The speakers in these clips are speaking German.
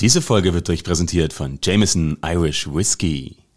Diese Folge wird euch präsentiert von Jameson Irish Whiskey.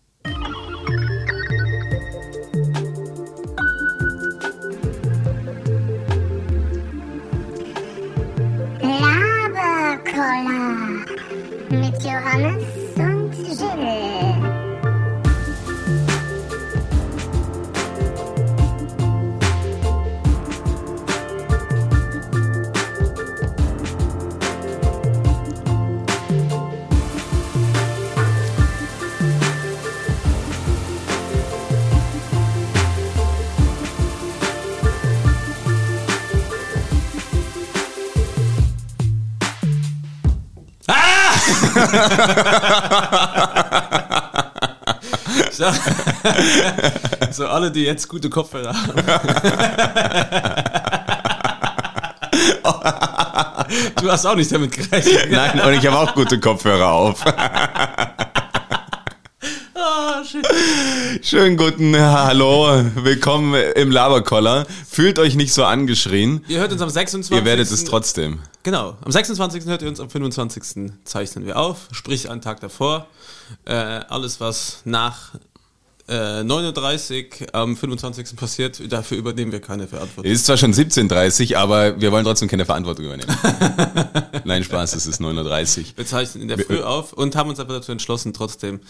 So alle, die jetzt gute Kopfhörer haben. du hast auch nicht damit gerechnet. Nein, und ich habe auch gute Kopfhörer auf. Ah. Schönen guten Hallo, willkommen im Laberkoller. Fühlt euch nicht so angeschrien. Ihr hört uns am 26. Ihr werdet es trotzdem. Genau, am 26. hört ihr uns, am 25. zeichnen wir auf, sprich einen Tag davor. Äh, alles, was nach äh, 39 am 25. passiert, dafür übernehmen wir keine Verantwortung. Es ist zwar schon 17.30 aber wir wollen trotzdem keine Verantwortung übernehmen. Nein, Spaß, es ist 9.30 Wir zeichnen in der Früh auf und haben uns aber dazu entschlossen, trotzdem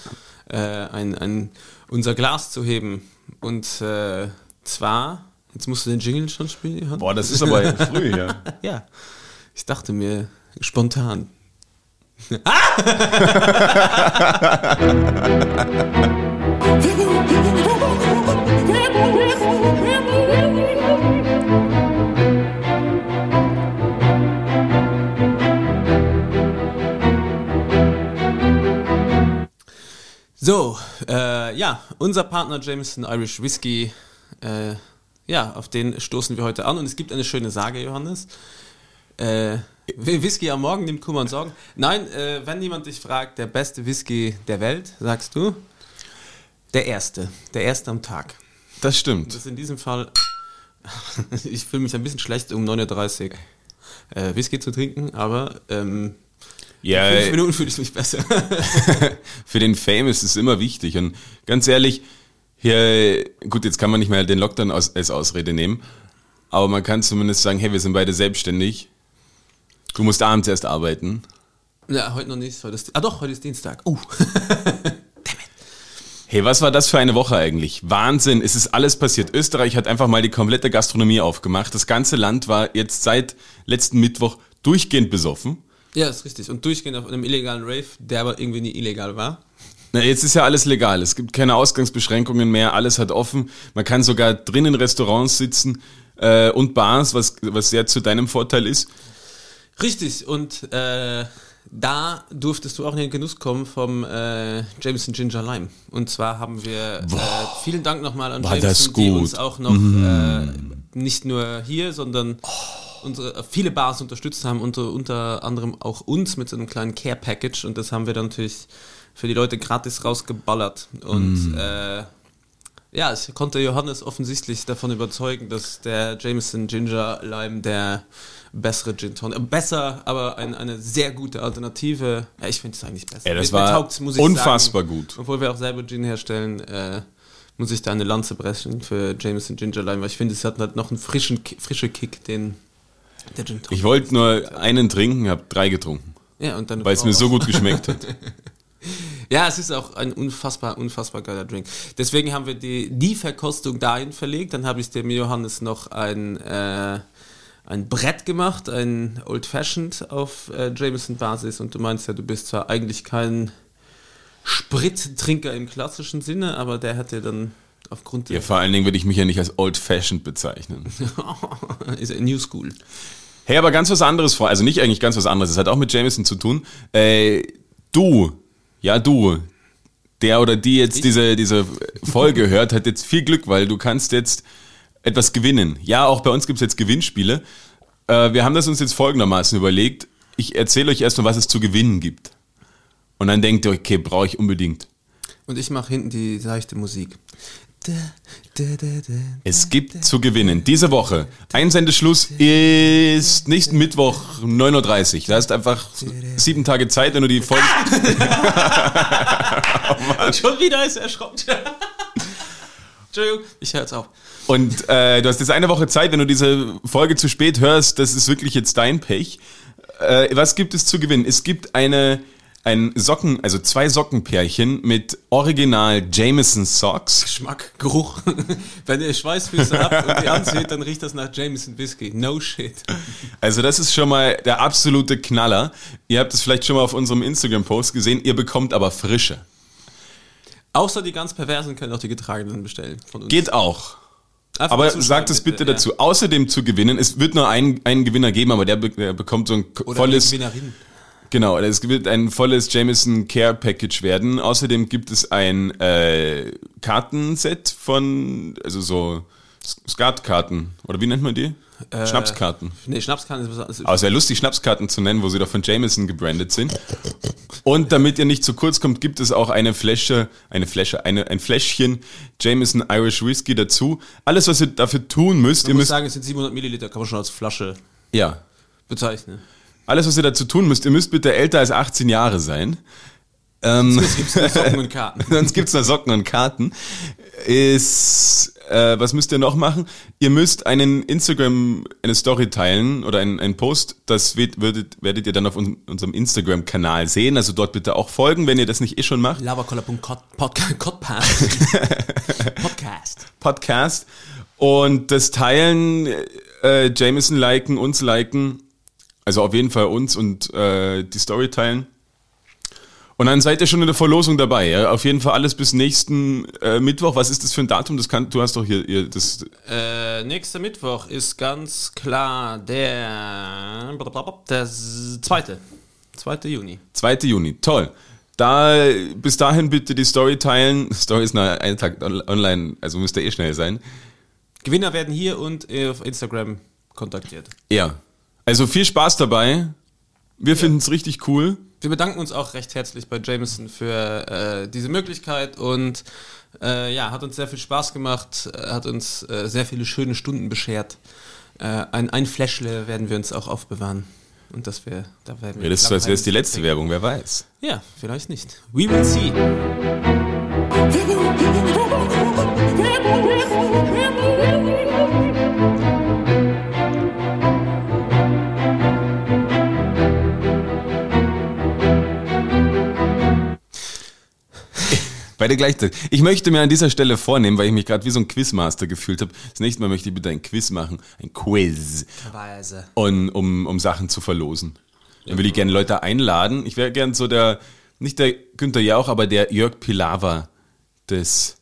äh, ein, ein, unser Glas zu heben. Und äh, zwar, jetzt musst du den Jingle schon spielen, Johann? Boah, das ist aber früh, ja. Ja, ich dachte mir spontan. So, äh, ja, unser Partner Jameson Irish Whiskey, äh, ja, auf den stoßen wir heute an und es gibt eine schöne Sage, Johannes. Äh, Whisky am Morgen nimmt Kummer und Sorgen. Nein, äh, wenn jemand dich fragt, der beste Whisky der Welt, sagst du? Der erste, der erste am Tag. Das Das stimmt. ist in diesem Fall, ich fühle mich ein bisschen schlecht, um 9.30 Uhr äh, Whisky zu trinken, aber ähm, Ja, in fünf Minuten fühle ich mich besser. für den Fame ist es immer wichtig. Und ganz ehrlich, hier, gut, jetzt kann man nicht mehr den Lockdown aus, als Ausrede nehmen, aber man kann zumindest sagen, hey, wir sind beide selbstständig. Du musst abends erst arbeiten. ja, heute noch nicht. Heute ist, ah doch, heute ist Dienstag. Uh. Hey, was war das für eine Woche eigentlich? Wahnsinn, es ist alles passiert. Österreich hat einfach mal die komplette Gastronomie aufgemacht. Das ganze Land war jetzt seit letzten Mittwoch durchgehend besoffen. Ja, ist richtig. Und durchgehend auf einem illegalen Rave, der aber irgendwie nie illegal war. Na, jetzt ist ja alles legal. Es gibt keine Ausgangsbeschränkungen mehr. Alles hat offen. Man kann sogar drin in Restaurants sitzen äh, und Bars, was, was sehr zu deinem Vorteil ist. Richtig, und äh, da durftest du auch in den Genuss kommen vom äh, Jameson Ginger Lime. Und zwar haben wir, äh, vielen Dank nochmal an war Jameson, die uns auch noch äh, nicht nur hier, sondern unsere, äh, viele Bars unterstützt haben, unter, unter anderem auch uns mit so einem kleinen Care-Package. Und das haben wir dann natürlich für die Leute gratis rausgeballert. Und äh, ja, es konnte Johannes offensichtlich davon überzeugen, dass der Jameson Ginger Lime der bessere Gin Tonic, äh, besser, aber ein, eine sehr gute Alternative. Ja, ich finde es eigentlich besser. Ey, das Mir- mir war ich unfassbar sagen. gut. Obwohl wir auch selber Gin herstellen, äh, muss ich da eine Lanze brechen für Jameson Ginger Lime, weil ich finde, es hat halt noch einen frischen, Ki- frische Kick, den der Gin Tonic. Ich wollte nur einen trinken, habe drei getrunken, ja, und dann weil es mir so gut geschmeckt hat. Ja, es ist auch ein unfassbar, unfassbar geiler Drink. Deswegen haben wir die, die Verkostung dahin verlegt. Dann habe ich dem Johannes noch ein, äh, ein Brett gemacht, ein Old Fashioned auf äh, Jameson-Basis. Und du meinst ja, du bist zwar eigentlich kein Sprittrinker im klassischen Sinne, aber der hat dir dann aufgrund Ja, vor allen Dingen würde ich mich ja nicht als old-fashioned bezeichnen. ist New School. Hey, aber ganz was anderes. Also nicht eigentlich ganz was anderes. Es hat auch mit Jameson zu tun. Äh, du, ja du, der oder die jetzt diese, diese Folge hört, hat jetzt viel Glück, weil du kannst jetzt etwas gewinnen. Ja, auch bei uns gibt's jetzt Gewinnspiele. Äh, wir haben das uns jetzt folgendermaßen überlegt. Ich erzähle euch erstmal, was es zu gewinnen gibt. Und dann denkt ihr, okay, brauche ich unbedingt. Und ich mache hinten die seichte Musik. Es gibt zu gewinnen diese Woche. Einsendeschluss ist nächsten Mittwoch 9.30 Uhr. Da hast einfach sieben Tage Zeit, wenn du die Folge. Schon wieder ist er erschrocken. Entschuldigung, ich höre jetzt auf. Und äh, du hast jetzt eine Woche Zeit, wenn du diese Folge zu spät hörst, das ist wirklich jetzt dein Pech. Äh, was gibt es zu gewinnen? Es gibt eine ein Socken, also zwei Sockenpärchen mit Original Jameson Socks. Geschmack, Geruch. Wenn ihr Schweißfüße habt und die anzieht, dann riecht das nach Jameson Whisky. No shit. Also das ist schon mal der absolute Knaller. Ihr habt es vielleicht schon mal auf unserem Instagram-Post gesehen. Ihr bekommt aber frische. Außer die ganz Perversen können auch die getragenen bestellen von uns. Geht auch. Einfach Aber sagt es bitte dazu. Außerdem zu gewinnen, es wird nur einen, einen Gewinner geben, aber der, der bekommt so ein Oder volles, genau, es wird ein volles Jameson Care Package werden. Außerdem gibt es ein äh, Kartenset von, also so Skatkarten, oder wie nennt man die? Äh, Schnapskarten. Nee, Schnapskanne ist was anderes. Aber es wäre lustig, Schnapskarten zu nennen, wo sie doch von Jameson gebrandet sind. Und damit ihr nicht zu kurz kommt, gibt es auch eine Flasche, eine Flasche, eine, ein Fläschchen Jameson Irish Whiskey dazu. Alles, was ihr dafür tun müsst, ihr Man muss müsst, sagen, es sind 700 Milliliter, kann man schon als Flasche ja, bezeichnen. alles, was ihr dazu tun müsst, ihr müsst bitte älter als 18 Jahre sein. Ähm, Es gibt nur Socken und Karten. sonst gibt's noch Socken und Karten. Ist, äh, was müsst ihr noch machen? Ihr müsst einen Instagram, eine Story teilen oder einen, einen Post, das wird, würdet, werdet ihr dann auf un unserem Instagram-Kanal sehen. Also dort bitte auch folgen, wenn ihr das nicht eh schon macht. Lavacola.podcast. Podcast. Podcast. Und das Teilen, äh, Jameson liken, uns liken, also auf jeden Fall uns und äh, die Story teilen. Und dann seid ihr schon in der Verlosung dabei. Ja? Auf jeden Fall alles bis nächsten äh, Mittwoch. Was ist das für ein Datum? Das kann, du hast doch hier, hier das. Äh, nächster Mittwoch ist ganz klar der, der zweite. 2. Juni. 2. Juni. Toll. Da, bis dahin bitte die Story teilen. Story ist nach einem Tag on- online, also müsst ihr eh schnell sein. Gewinner werden hier und auf Instagram kontaktiert. Ja. Also viel Spaß dabei. Wir finden es richtig cool. Wir bedanken uns auch recht herzlich bei Jameson für äh, diese Möglichkeit und äh, ja, hat uns sehr viel Spaß gemacht, äh, hat uns äh, sehr viele schöne Stunden beschert. Äh, ein, ein Fläschle werden wir uns auch aufbewahren. Und das wäre, da werden wir. Ja, das ist so, als wäre es die letzte Werbung, wer weiß. Ja, vielleicht nicht. We will see. Beide gleichzeitig. Ich möchte mir an dieser Stelle vornehmen, weil ich mich gerade wie so ein Quizmaster gefühlt habe. Das nächste Mal möchte ich bitte ein Quiz machen. Ein Quiz. Weise. Und, um, um Sachen zu verlosen. Dann würde ich gerne Leute einladen. Ich wäre gern so der, nicht der Günther Jauch, aber der Jörg Pilawa des,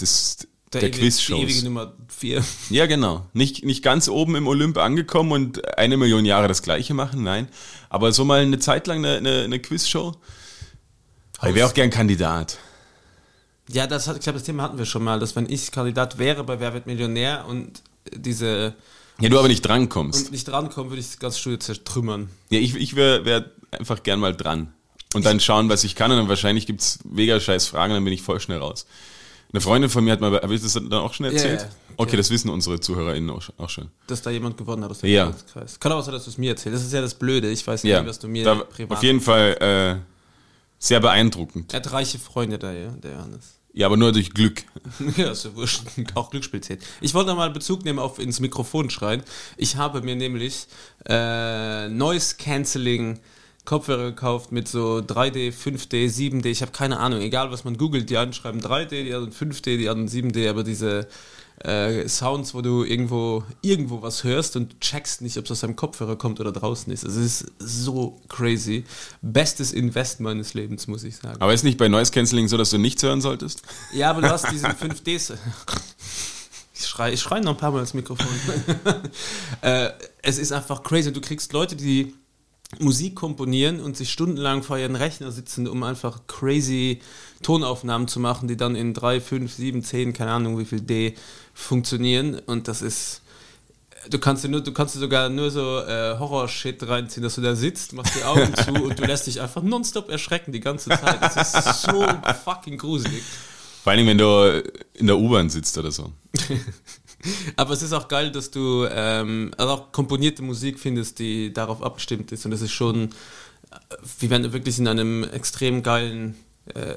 des, der, ewige- Die ewige Quizshows. Nummer 4. Ja, genau. Nicht, nicht ganz oben im Olymp angekommen und eine Million Jahre das Gleiche machen, nein. Aber so mal eine Zeit lang eine, eine, eine Quizshow. Ich wäre auch gern Kandidat. Ja, das hat, ich glaube, das Thema hatten wir schon mal, dass wenn ich Kandidat wäre bei Wer wird Millionär und diese Ja, du aber nicht drankommst. und nicht drankommen, würde ich das ganze Studio zertrümmern. Ja, ich, ich wäre wär einfach gern mal dran. Und dann schauen, was ich kann. Und dann wahrscheinlich gibt's mega scheiß Fragen, dann bin ich voll schnell raus. Eine Freundin von mir hat mal, habe ich das dann auch schon erzählt? Ja, ja. Okay, das wissen unsere ZuhörerInnen auch, auch schon. Dass da jemand gewonnen hat aus dem Ja. Freundeskreis. Kann aber sein, dass du es mir erzählst. Das ist ja das Blöde. Ich weiß nicht, Ja, was du mir da, privat. auf jeden Fall äh, sehr beeindruckend. Er hat reiche Freunde da, ja, der Johannes. Ja, aber nur durch Glück. ja, ist ja wurscht. Auch Glücksspiel zählt. Ich wollte noch mal Bezug nehmen auf ins Mikrofon schreien. Ich habe mir nämlich äh, Noise Cancelling Kopfhörer gekauft mit so 3D, 5D, 7D. Ich habe keine Ahnung. Egal, was man googelt, die einen schreiben 3D, die anderen 5D, die anderen 7D. Aber diese äh, Sounds, wo du irgendwo irgendwo was hörst und checkst nicht, ob es aus deinem Kopfhörer kommt oder draußen ist. Es ist so crazy. Bestes Invest meines Lebens, muss ich sagen. Aber ist nicht bei Noise Cancelling so, dass du nichts hören solltest? Ja, aber du hast diesen 5Ds. Ich schreie ich schrei noch ein paar Mal ins Mikrofon. äh, es ist einfach crazy. Du kriegst Leute, die Musik komponieren und sich stundenlang vor ihren Rechner sitzen, um einfach crazy Tonaufnahmen zu machen, die dann in 3, 5, 7, 10, keine Ahnung wie viel D funktionieren. Und das ist. Du kannst dir nur, du kannst dir sogar nur so äh, Horror-Shit reinziehen, dass du da sitzt, machst die Augen zu und du lässt dich einfach nonstop erschrecken die ganze Zeit. Das ist so fucking gruselig. Vor allem, wenn du in der U-Bahn sitzt oder so. Aber es ist auch geil, dass du ähm, also auch komponierte Musik findest, die darauf abgestimmt ist. Und das ist schon, äh, wie wenn du wirklich in einem extrem geilen äh,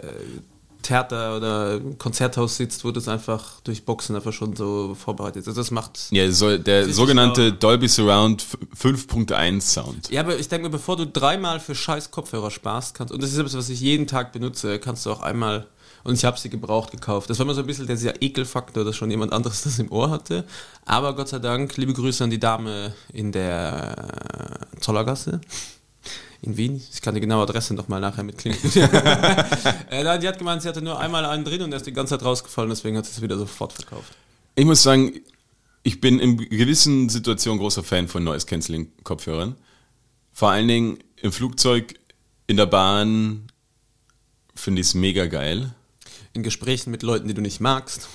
Theater oder Konzerthaus sitzt, wo das einfach durch Boxen einfach schon so vorbereitet ist. Also das macht. Ja, so, der sogenannte Dolby Surround 5.1 Sound. Ja, aber ich denke mir, bevor du dreimal für scheiß Kopfhörer sparst, kannst, und das ist etwas, was ich jeden Tag benutze, kannst du auch einmal, und ich habe sie gebraucht gekauft. Das war immer so ein bisschen dieser Ekelfaktor, dass schon jemand anderes das im Ohr hatte. Aber Gott sei Dank, liebe Grüße an die Dame in der äh, Zollergasse. In Wien. Ich kann die genaue Adresse nochmal nachher mitklicken. äh, nein, die hat gemeint, sie hatte nur einmal einen drin und er ist die ganze Zeit rausgefallen, deswegen hat sie es wieder sofort verkauft. Ich muss sagen, ich bin in gewissen Situationen großer Fan von Noise Cancelling Kopfhörern. Vor allen Dingen im Flugzeug, in der Bahn finde ich es mega geil. In Gesprächen mit Leuten, die du nicht magst.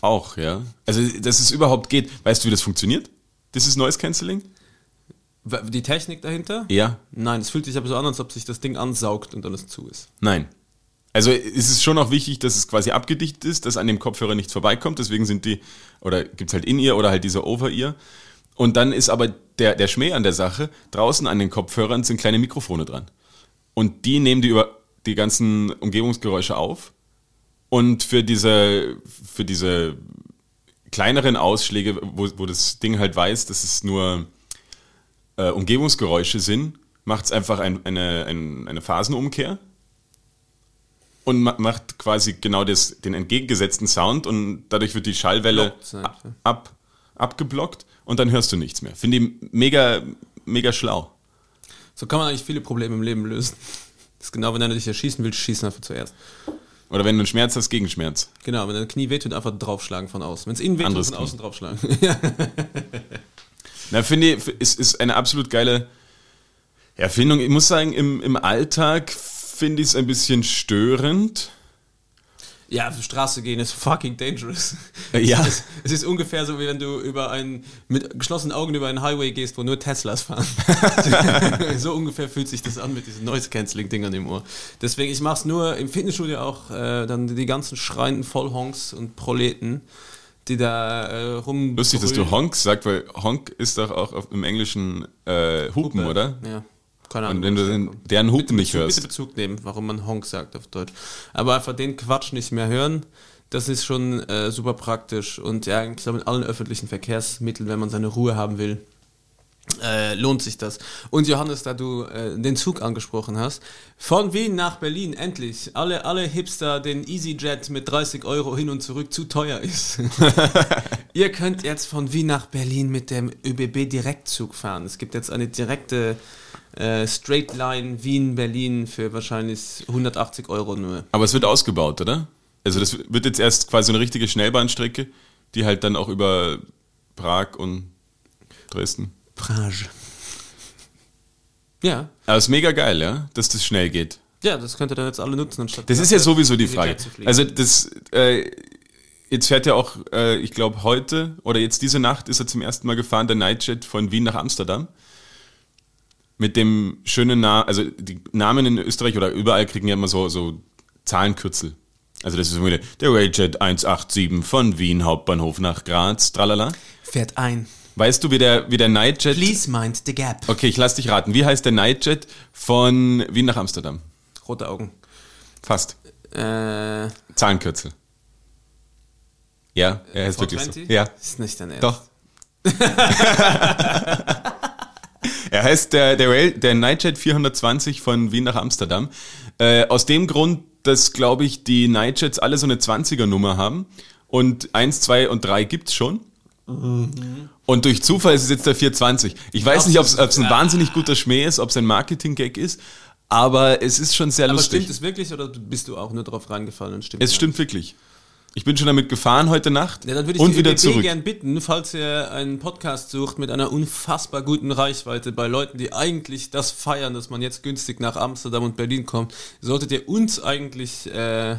Auch, ja. Also, dass es überhaupt geht. Weißt du, wie das funktioniert? Das ist Noise Cancelling? Die Technik dahinter? Ja. Nein, es fühlt sich aber so an, als ob sich das Ding ansaugt und dann es zu ist. Nein. Also es ist schon auch wichtig, dass es quasi abgedichtet ist, dass an dem Kopfhörer nichts vorbeikommt. Deswegen sind die, oder gibt es halt In-Ear oder halt dieser Over-Ear. Und dann ist aber der, der Schmäh an der Sache, draußen an den Kopfhörern sind kleine Mikrofone dran. Und die nehmen die über die ganzen Umgebungsgeräusche auf. Und für diese, für diese kleineren Ausschläge, wo, wo das Ding halt weiß, dass es nur äh, Umgebungsgeräusche sind, macht es einfach ein, eine, ein, eine Phasenumkehr und ma macht quasi genau das, den entgegengesetzten Sound und dadurch wird die Schallwelle ab, ab, abgeblockt und dann hörst du nichts mehr. Finde ich mega, mega schlau. So kann man eigentlich viele Probleme im Leben lösen. Das ist genau, wenn einer dich erschießen will, schießen einfach zuerst. Oder wenn du einen Schmerz hast, Gegenschmerz. Genau, wenn dein Knie wehtut, einfach draufschlagen von außen. Wenn es innen wehtut, von Knie. außen draufschlagen. Na, finde ich, ist, ist eine absolut geile Erfindung. Ich muss sagen, im, im Alltag finde ich es ein bisschen störend. Ja, auf die Straße gehen ist fucking dangerous. Äh, ja. Es, es ist ungefähr so, wie wenn du über einen, mit geschlossenen Augen über einen Highway gehst, wo nur Teslas fahren. so ungefähr fühlt sich das an mit diesen Noise-Canceling-Dingern im Ohr. Deswegen, ich mache es nur im Fitnessstudio auch, äh, dann die ganzen schreienden Vollhonks und Proleten, die da äh, rum. Lustig, dass du Honk sagst, weil Honk ist doch auch auf, im Englischen äh, Hupen, oder? Ja. Keine Ahnung. Und wenn du den, deren Hupen nicht Bezug, hörst. Bitte Bezug nehmen, warum man Honk sagt auf Deutsch. Aber einfach den Quatsch nicht mehr hören, das ist schon äh, super praktisch. Und ja, ich glaube, in allen öffentlichen Verkehrsmitteln, wenn man seine Ruhe haben will, äh, lohnt sich das. Und Johannes, da du äh, den Zug angesprochen hast, von Wien nach Berlin, endlich. Alle, alle Hipster, den EasyJet mit 30 Euro hin und zurück zu teuer ist. Ihr könnt jetzt von Wien nach Berlin mit dem ÖBB Direktzug fahren. Es gibt jetzt eine direkte äh, Straight Line Wien-Berlin für wahrscheinlich 180 Euro nur. Aber es wird ausgebaut, oder? Also das wird jetzt erst quasi eine richtige Schnellbahnstrecke, die halt dann auch über Prag und Dresden. Prage. Ja, Aber es ist mega geil, ja, dass das schnell geht. ja, das könnt ihr dann jetzt alle nutzen, anstatt. Das ist ja sowieso die Frage. Also das, äh, jetzt fährt ja auch, äh, ich glaube heute oder jetzt diese Nacht ist er zum ersten Mal gefahren, der Nightjet von Wien nach Amsterdam. Mit dem schönen Namen, also die Namen in Österreich oder überall kriegen ja immer so, so Zahlenkürzel. Also das ist wieder der Rayjet 187 von Wien Hauptbahnhof nach Graz, tralala. Fährt ein. Weißt du, wie der, wie der Nightjet... Please mind the gap. Okay, ich lass dich raten. Wie heißt der Nightjet von Wien nach Amsterdam? Rote Augen. Fast. Äh, Zahlenkürzel. Ja, er heißt wirklich so. 420? Ja, Ist nicht dein Ernst. doch. er heißt der, der, Rail, der Nightjet 420 von Wien nach Amsterdam. Äh, aus dem Grund, dass, glaube ich, die Nightjets alle so eine 20er-Nummer haben. Und 1, 2 und 3 gibt's schon. Und durch Zufall ist es jetzt der 420. Ich weiß nicht, ob es ein wahnsinnig guter Schmäh ist, ob es ein Marketing-Gag ist, aber es ist schon sehr Aber lustig. stimmt es wirklich oder bist du auch nur drauf reingefallen und stimmt Es stimmt wirklich. Ich bin schon damit gefahren heute Nacht Ja, dann würde ich und wieder zurück. gern bitten, falls ihr einen Podcast sucht mit einer unfassbar guten Reichweite bei Leuten, die eigentlich das feiern, dass man jetzt günstig nach Amsterdam und Berlin kommt, solltet ihr uns eigentlich äh,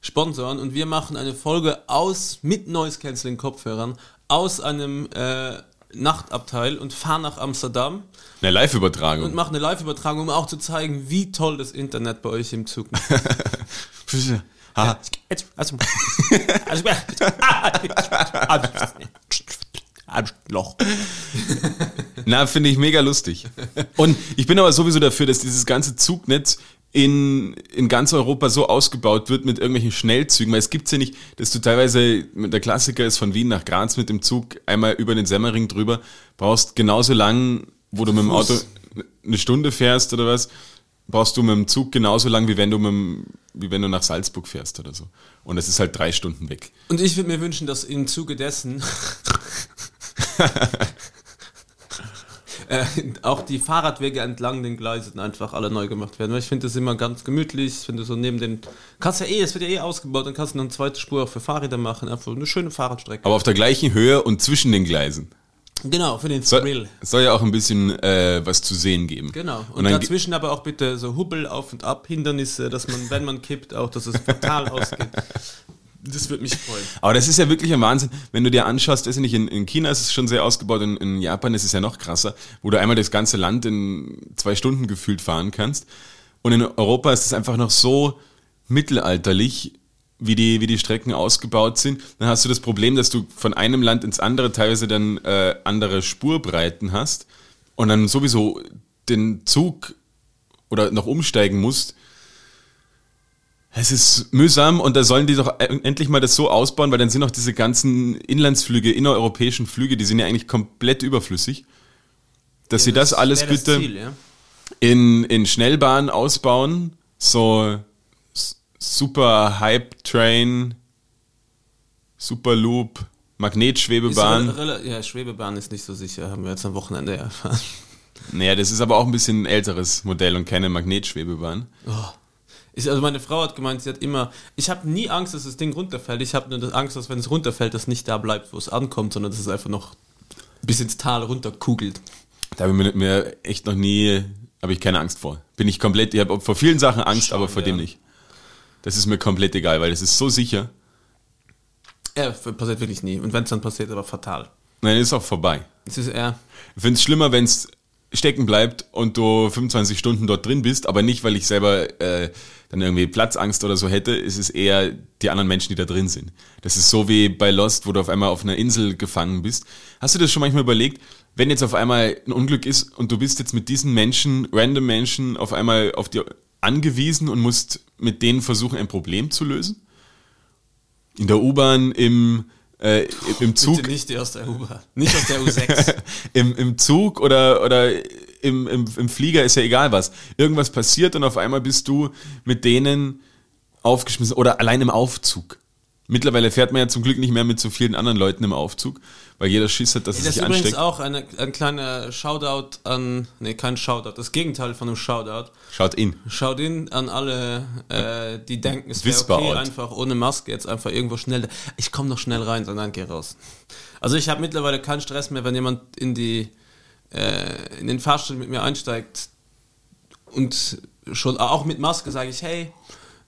sponsoren und wir machen eine Folge aus mit Noise Cancelling Kopfhörern aus einem äh, Nachtabteil und fahren nach Amsterdam Eine Live-Übertragung. und machen eine Live-Übertragung, um auch zu zeigen, wie toll das Internet bei euch im Zug ist. Loch. Na, finde ich mega lustig. Und ich bin aber sowieso dafür, dass dieses ganze Zugnetz in, in ganz Europa so ausgebaut wird mit irgendwelchen Schnellzügen, weil es gibt's ja nicht, dass du teilweise, der Klassiker ist von Wien nach Graz mit dem Zug einmal über den Semmering drüber, brauchst genauso lang, wo du mit dem Auto eine Stunde fährst oder was, brauchst du mit dem Zug genauso lang, wie wenn du mit dem, wie wenn du nach Salzburg fährst oder so. Und es ist halt drei Stunden weg. Und ich würde mir wünschen, dass im Zuge dessen äh, auch die Fahrradwege entlang den Gleisen einfach alle neu gemacht werden. Weil ich finde das immer ganz gemütlich. Ich finde so neben den. Kannst ja eh, es wird ja eh ausgebaut, dann kannst du eine zweite Spur auch für Fahrräder machen. Einfach eine schöne Fahrradstrecke. Aber auf der gleichen Höhe und zwischen den Gleisen. genau, für den Soll, Thrill. soll ja auch ein bisschen äh, was zu sehen geben. Genau. Und, Und, dazwischen aber auch bitte so Hubbel auf und ab, Hindernisse, dass man, wenn man kippt, auch, dass es fatal ausgeht. Das würde mich freuen. Aber das ist ja wirklich ein Wahnsinn, wenn du dir anschaust, ist ja nicht in, in China ist es schon sehr ausgebaut, in, in Japan ist es ja noch krasser, wo du einmal das ganze Land in zwei Stunden gefühlt fahren kannst. Und in Europa ist es einfach noch so mittelalterlich, wie die, wie die Strecken ausgebaut sind. Dann hast du das Problem, dass du von einem Land ins andere teilweise dann äh, andere Spurbreiten hast und dann sowieso den Zug oder noch umsteigen musst. Es ist mühsam und da sollen die doch e- endlich mal das so ausbauen, weil dann sind auch diese ganzen Inlandsflüge, innereuropäischen Flüge, die sind ja eigentlich komplett überflüssig. Dass sie das alles wäre das bitte Ziel, ja? in, in Schnellbahn ausbauen, so Super Hype Train, Super Loop, Magnetschwebebahn. ja, Schwebebahn ist nicht so sicher, haben wir jetzt am Wochenende erfahren. Naja, das ist aber auch ein bisschen ein älteres Modell und keine Magnetschwebebahn. Ich, also meine Frau hat gemeint, sie hat immer, ich habe nie Angst, dass das Ding runterfällt. Ich habe nur Angst, dass wenn es runterfällt, das nicht da bleibt, wo es ankommt, sondern dass es einfach noch bis ins Tal runterkugelt. Da habe ich mir, echt noch nie, habe ich keine Angst vor. Bin ich komplett, ich habe vor vielen Sachen Angst, aber vor wir dem nicht. Das ist mir komplett egal, weil das ist so sicher. Ja, passiert wirklich nie. Und wenn es dann passiert, aber fatal. Nein, ist auch vorbei. Es ist eher, Ich finde es schlimmer, wenn es stecken bleibt und du 25 Stunden dort drin bist, aber nicht, weil ich selber äh, dann irgendwie Platzangst oder so hätte. Es ist eher die anderen Menschen, die da drin sind. Das ist so wie bei Lost, wo du auf einmal auf einer Insel gefangen bist. Hast du das schon manchmal überlegt, wenn jetzt auf einmal ein Unglück ist und du bist jetzt mit diesen Menschen, random Menschen, auf einmal auf dir angewiesen und musst mit denen versuchen, ein Problem zu lösen? In der U-Bahn, im, äh, im Zug, bitte nicht die aus der U-Bahn. Nicht aus der U6. im, im Zug oder, oder im, im, im Flieger ist ja egal was. Irgendwas passiert und auf einmal bist du mit denen aufgeschmissen oder allein im Aufzug. Mittlerweile fährt man ja zum Glück nicht mehr mit so vielen anderen Leuten im Aufzug, weil jeder Schiss hat, dass Das ist sich übrigens ansteckt. auch eine, ein kleiner Shoutout an, nee, kein Shoutout, das Gegenteil von einem Shoutout. Schaut in. Schaut in an alle, äh, die denken, es wäre okay, einfach ohne Maske jetzt einfach irgendwo schnell. Ich komme noch schnell rein, sondern geh raus. Also ich habe mittlerweile keinen Stress mehr, wenn jemand in die äh, in den Fahrstuhl mit mir einsteigt und schon auch mit Maske sage ich, hey,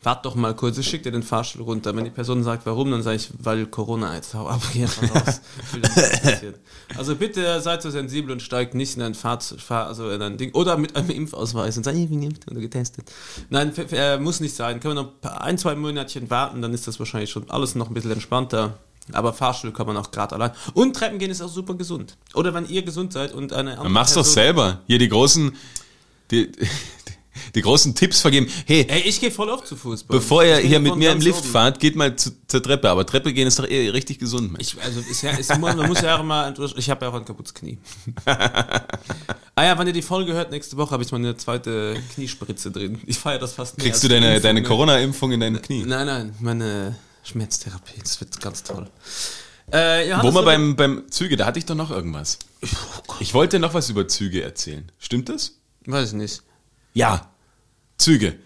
wart doch mal kurz, ich schicke dir den Fahrstuhl runter. Wenn die Person sagt, warum, dann sage ich, weil Corona jetzt hau ab, geh raus. Also bitte seid so sensibel und steigt nicht in ein Fahrzeug, Fahr also in ein Ding, oder mit einem Impfausweis und sagt, ich bin geimpft oder getestet. Nein, äh, muss nicht sein. Können wir noch ein, zwei Monatchen warten, dann ist das wahrscheinlich schon alles noch ein bisschen entspannter. Aber Fahrstuhl kann man auch gerade allein. Und Treppen gehen ist auch super gesund. Oder wenn ihr gesund seid und eine andere Dann mach's doch Person- selber. Hier die großen, die, die großen Tipps vergeben. Hey, Ey, ich gehe voll oft zu Fußball. bevor ihr hier mit mir im Lift oben. fahrt, geht mal zu, zur Treppe. Aber Treppe gehen ist doch eh richtig gesund, Mensch. Ich, also ist ja, ist, man muss ja auch immer, ich habe ja auch ein kaputtes Knie. ah ja, wenn ihr die Folge hört, nächste Woche habe ich meine zweite Kniespritze drin. Ich feiere das fast mehr Kriegst du deine, Impfung, deine ne? Corona-Impfung in dein Knie? Nein, nein, meine Schmerztherapie, das wird ganz toll. Äh, ja, Wo wir beim, beim Züge, da hatte ich doch noch irgendwas. Oh Ich wollte noch was über Züge erzählen. Stimmt das? Weiß ich nicht. Ja, Züge.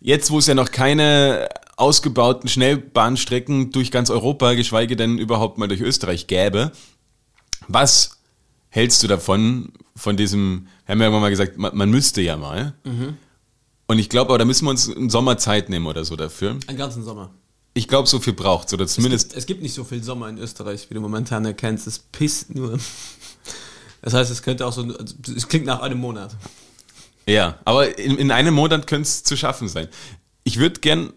Jetzt, wo es ja noch keine ausgebauten Schnellbahnstrecken durch ganz Europa, geschweige denn überhaupt mal durch Österreich gäbe, was hältst du davon, von diesem, wir haben ja irgendwann mal gesagt, man, man müsste ja mal. Und ich glaube, aber da müssen wir uns einen Sommer Zeit nehmen oder so dafür. Einen ganzen Sommer. Ich glaube, so viel braucht oder zumindest. Es gibt, es gibt nicht so viel Sommer in Österreich, wie du momentan erkennst. Es pisst nur. Das heißt, es könnte auch so, es klingt nach einem Monat. Ja, aber in, in einem Monat könnte es zu schaffen sein. Ich würde gern,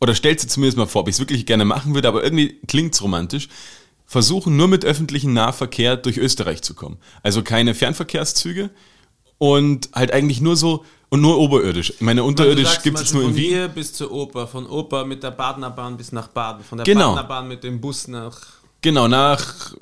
oder stellt sie zumindest mal vor, ob ich es wirklich gerne machen würde, aber irgendwie klingt's romantisch, versuchen nur mit öffentlichem Nahverkehr durch Österreich zu kommen. Also keine Fernverkehrszüge und halt eigentlich nur so und nur oberirdisch. Ich meine, Du unterirdisch gibt es nur in Wien. Von hier bis zur Oper, von Oper mit der Badenerbahn bis nach Baden, von der Genau. Badenerbahn mit dem Bus nach Genau, nach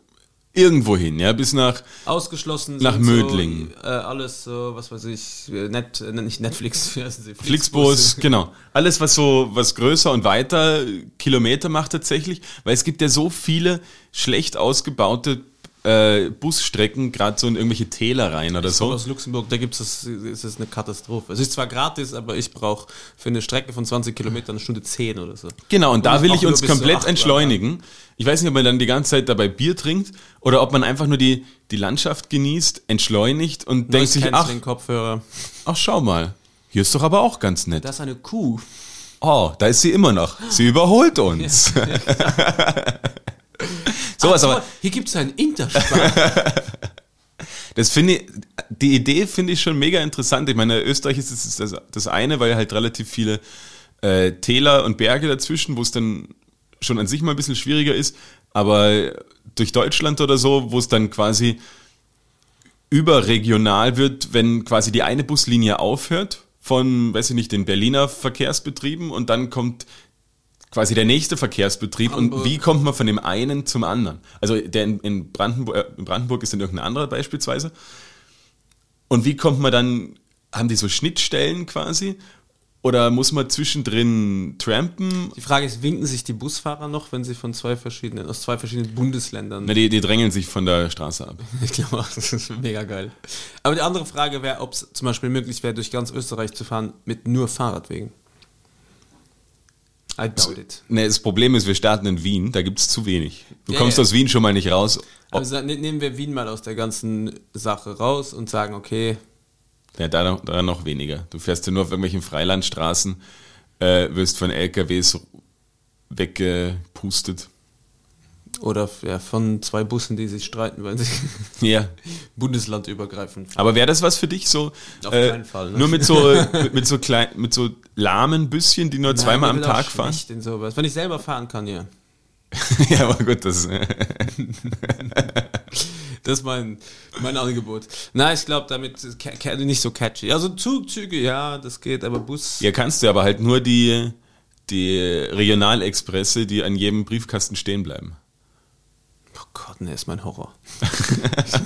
irgendwo hin, ja, bis nach ausgeschlossen. Nach Mödling. So, äh, alles so, was weiß ich, Net, äh, nicht Netflix, wie heißen sie? Flixbus, genau. Alles, was so, was größer und weiter Kilometer macht tatsächlich, weil es gibt ja so viele schlecht ausgebaute äh, Busstrecken, gerade so in irgendwelche Täler rein oder So. so. Aus Luxemburg, da gibt es, ist es eine Katastrophe. Es ist zwar gratis, aber ich brauche für eine Strecke von 20 Kilometern eine Stunde 10 oder so. Genau, und da ich will ich uns komplett entschleunigen. Ich weiß nicht, ob man dann die ganze Zeit dabei Bier trinkt oder ob man einfach nur die, die Landschaft genießt, entschleunigt und denkt sich, ach, Kopfhörer. ach, schau mal, hier ist doch aber auch ganz nett. Das ist eine Kuh. Oh, da ist sie immer noch. Sie überholt uns. Sowas, aber hier gibt es einen Interspar. Das finde ich, die Idee finde ich schon mega interessant. Ich meine, Österreich ist das, das, das eine, weil halt relativ viele äh, Täler und Berge dazwischen, wo es dann schon an sich mal ein bisschen schwieriger ist. Aber durch Deutschland oder so, wo es dann quasi überregional wird, wenn quasi die eine Buslinie aufhört von, weiß ich nicht, den Berliner Verkehrsbetrieben und dann kommt quasi der nächste Verkehrsbetrieb und Hamburg. wie kommt man von dem einen zum anderen? Also der in, in, Brandenburg, äh, in Brandenburg ist dann irgendein anderer beispielsweise. Und wie kommt man dann, haben die so Schnittstellen quasi? Oder muss man zwischendrin trampen? Die Frage ist, winken sich die Busfahrer noch, wenn sie von zwei verschiedenen, aus zwei verschiedenen Bundesländern. Na, die, die drängeln sich von der Straße ab. Ich glaube auch, das ist mega geil. Aber die andere Frage wäre, ob es zum Beispiel möglich wäre, durch ganz Österreich zu fahren mit nur Fahrradwegen. I doubt it. Ne, das Problem ist, wir starten in Wien, da gibt es zu wenig. Du Ja, kommst ja. aus Wien schon mal nicht raus. Also ne- nehmen wir Wien mal aus der ganzen Sache raus und sagen, okay, Ja, da, noch- da noch weniger. Du fährst ja nur auf irgendwelchen Freilandstraßen, äh, wirst von LKWs weggepustet. oder ja, von zwei Bussen, die sich streiten, weil sie Ja. bundeslandübergreifend. Aber wäre das was für dich so? äh, Auf keinen Fall, ne? Nur mit so, mit, mit so klein, mit so lahmen Büsschen, die nur zweimal am Nein, ich will auch Tag fahren? schlecht In sowas. Wenn ich selber fahren kann, ja. ja, aber gut, das. Das ist mein, mein Angebot. Nein, ich glaube, damit nicht so catchy. Also Zugzüge, ja, das geht, aber Bus. Ja, kannst du aber halt nur die, die Regionalexpresse, die an jedem Briefkasten stehen bleiben. Oh Gott, nee, ist mein Horror. so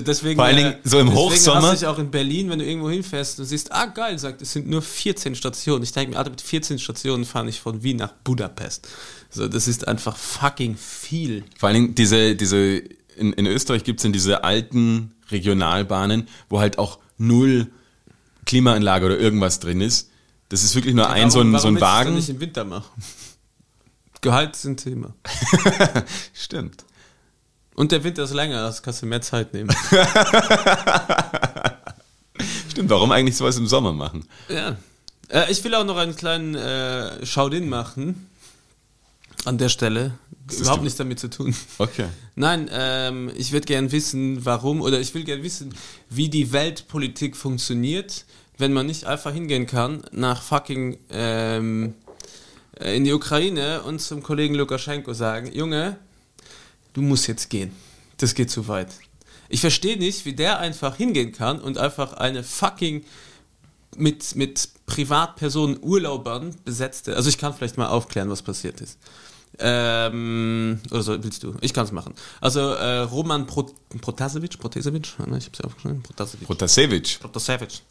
deswegen, Vor allen Dingen so im Hochsommer. ich auch in Berlin, wenn du irgendwo hinfährst und siehst, ah geil, sagt, es sind nur 14 Stationen. Ich denke mir, Alter, mit 14 Stationen fahre ich von Wien nach Budapest. So, das ist einfach fucking viel. Vor allen Dingen diese, diese, in, in Österreich gibt's dann diese alten Regionalbahnen, wo halt auch null Klimaanlage oder irgendwas drin ist. Das ist wirklich nur ein so ein, so ein das Wagen. dann nicht im Winter machen? Gehalt sind Thema. Stimmt. Und der Winter ist länger, das kannst du mehr Zeit nehmen. Stimmt, warum eigentlich sowas im Sommer machen? Ja. Äh, ich will auch noch einen kleinen äh, Schaudin machen. An der Stelle. ist Überhaupt die- nichts damit zu tun. Okay. Nein, ähm, ich würde gern wissen, warum, oder ich will gern wissen, wie die Weltpolitik funktioniert, wenn man nicht einfach hingehen kann nach fucking ähm, äh, in die Ukraine und zum Kollegen Lukaschenko sagen, Junge, du musst jetzt gehen. Das geht zu weit. Ich verstehe nicht, wie der einfach hingehen kann und einfach eine fucking mit, mit Privatpersonen, Urlaubern besetzte. Also ich kann vielleicht mal aufklären, was passiert ist. Ähm, oder so, willst du? Ich kann es machen. Also äh, Roman Pro, Protasevich, Protasevich, ne, ich habe es aufgeschrieben, Protasevich. Protasevich. Protasevich.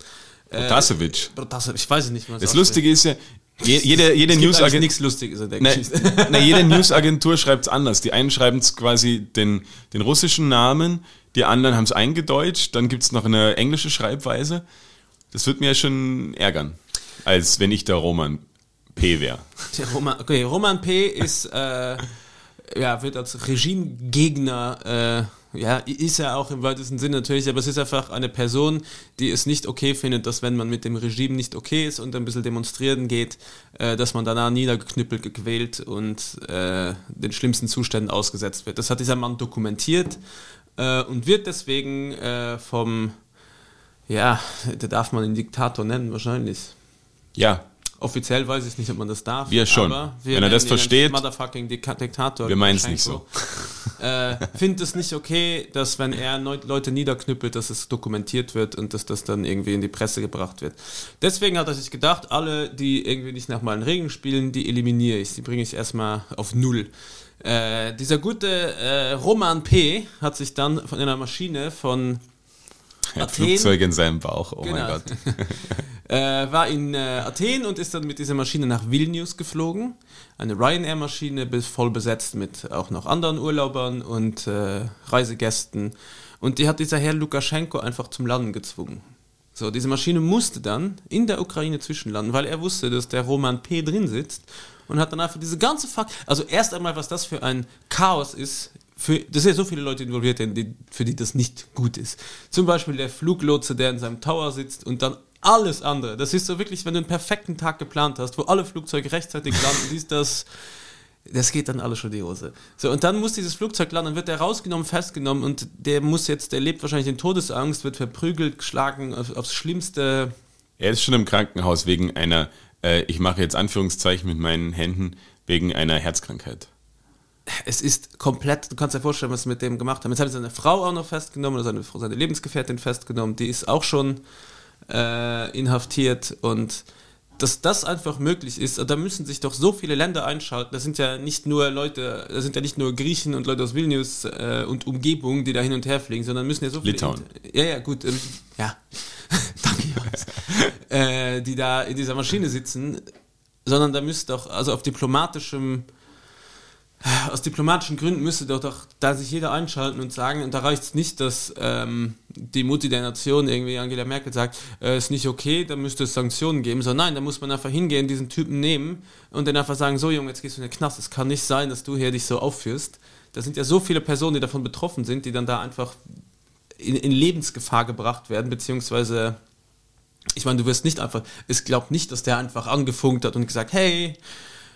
Äh, Protasevich. Protasevich, ich weiß es nicht, es Das Lustige ist ja, je- jede, jede Newsagentur. nichts Lustiges in der Ne, ne, jede Newsagentur schreibt es anders. Die einen schreiben es quasi den, den russischen Namen, die anderen haben es eingedeutscht, dann gibt es noch eine englische Schreibweise. Das wird mir ja schon ärgern, als wenn ich der Roman P wäre. Der Roman, okay, Roman P. ist, äh, ja, wird als Regimegegner, äh, ja, ist er auch im weitesten Sinn natürlich, aber es ist einfach eine Person, die es nicht okay findet, dass wenn man mit dem Regime nicht okay ist und ein bisschen demonstrieren geht, äh, dass man danach niedergeknüppelt, gequält und äh, den schlimmsten Zuständen ausgesetzt wird. Das hat dieser Mann dokumentiert äh, und wird deswegen äh, vom, ja, der darf man ihn Diktator nennen wahrscheinlich. Ja, Offiziell weiß ich nicht, ob man das darf. Wir schon. aber Wenn er das versteht, Motherfucking Diktator. wir meinen's nicht Lukaschenko. Äh, findet es nicht okay, dass wenn er Leute niederknüppelt, dass es dokumentiert wird und dass das dann irgendwie in die Presse gebracht wird. Deswegen hat er sich gedacht, alle, die irgendwie nicht nach meinen Regeln spielen, die eliminiere ich. Die bringe ich erstmal auf Null. Äh, dieser gute äh, Roman P. hat sich dann von einer Maschine von Er hat Athen. Flugzeuge in seinem Bauch, oh mein Genau. Gott. äh, war in äh, Athen und ist dann mit dieser Maschine nach Vilnius geflogen. Eine Ryanair-Maschine, voll besetzt mit auch noch anderen Urlaubern und äh, Reisegästen. Und die hat dieser Herr Lukaschenko einfach zum Landen gezwungen. So, diese Maschine musste dann in der Ukraine zwischenlanden, weil er wusste, dass der Roman P. drin sitzt und hat dann einfach diese ganze Fuck. Also erst einmal, was das für ein Chaos ist. Für, das sind ja so viele Leute involviert, die, für die das nicht gut ist. Zum Beispiel der Fluglotse, der in seinem Tower sitzt und dann alles andere. Das ist so wirklich, wenn du einen perfekten Tag geplant hast, wo alle Flugzeuge rechtzeitig landen, siehst das, das geht dann alles schon die Hose. So, und dann muss dieses Flugzeug landen, wird der rausgenommen, festgenommen und der muss jetzt, der lebt wahrscheinlich in Todesangst, wird verprügelt, geschlagen, auf, aufs Schlimmste. Er ist schon im Krankenhaus wegen einer, äh, ich mache jetzt Anführungszeichen mit meinen Händen, wegen einer Herzkrankheit. Es ist komplett, du kannst dir vorstellen, was sie mit dem gemacht haben. Jetzt haben sie seine Frau auch noch festgenommen, oder seine, seine Lebensgefährtin festgenommen, die ist auch schon äh, inhaftiert und dass das einfach möglich ist, da müssen sich doch so viele Länder einschalten. Das sind ja nicht nur Leute, das sind ja nicht nur Griechen und Leute aus Vilnius äh, und Umgebung, die da hin und her fliegen, sondern müssen ja so viele. Litauen. Ja, ja, gut. Ähm, ja. Danke, Johannes. äh, die da in dieser Maschine sitzen, sondern da müsste doch, also auf diplomatischem aus diplomatischen Gründen müsste doch, doch da sich jeder einschalten und sagen, und da reicht es nicht, dass ähm, die Mutti der Nation, irgendwie Angela Merkel, sagt, äh, ist nicht okay, da müsste es Sanktionen geben. So, nein, da muss man einfach hingehen, diesen Typen nehmen und dann einfach sagen, so Junge, jetzt gehst du in den Knast. Es kann nicht sein, dass du hier dich so aufführst. Da sind ja so viele Personen, die davon betroffen sind, die dann da einfach in, in Lebensgefahr gebracht werden, beziehungsweise ich meine, du wirst nicht einfach, ich glaube nicht, dass der einfach angefunkt hat und gesagt, hey,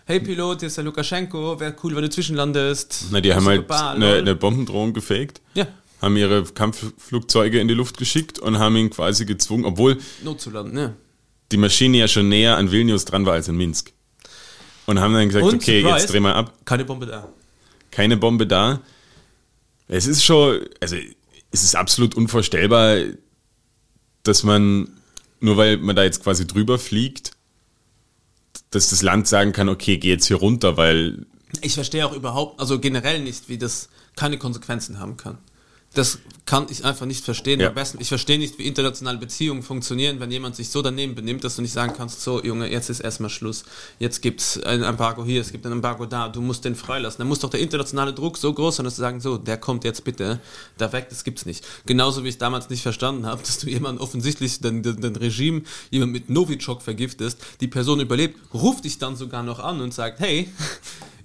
hey Pilot, hier ist der Lukaschenko, wäre cool, wenn du zwischenlandest. Na, die haben halt eine, eine Bombendrohung gefaked, Ja, haben ihre Kampfflugzeuge in die Luft geschickt und haben ihn quasi gezwungen, obwohl Not zu landen, ne? die Maschine ja schon näher an Vilnius dran war als in Minsk. Und haben dann gesagt, Und, okay, surprise, jetzt drehen wir ab. Keine Bombe da. keine Bombe da. Es ist schon, also es ist absolut unvorstellbar, dass man, nur weil man da jetzt quasi drüber fliegt, dass das Land sagen kann, okay, geh jetzt hier runter, weil Ich verstehe auch überhaupt, also generell nicht, wie das keine Konsequenzen haben kann. Das kann ich einfach nicht verstehen. Ja. Am besten, ich verstehe nicht, wie internationale Beziehungen funktionieren, wenn jemand sich so daneben benimmt, dass du nicht sagen kannst, so Junge, jetzt ist erstmal Schluss. Jetzt gibt es ein Embargo hier, es gibt ein Embargo da, du musst den freilassen. Dann muss doch der internationale Druck so groß sein, dass sie sagen, so, der kommt jetzt bitte da weg, das gibt's nicht. Genauso wie ich damals nicht verstanden habe, dass du jemanden offensichtlich, den, den, den Regime, jemand mit Novichok vergiftest, die Person überlebt, ruft dich dann sogar noch an und sagt, hey,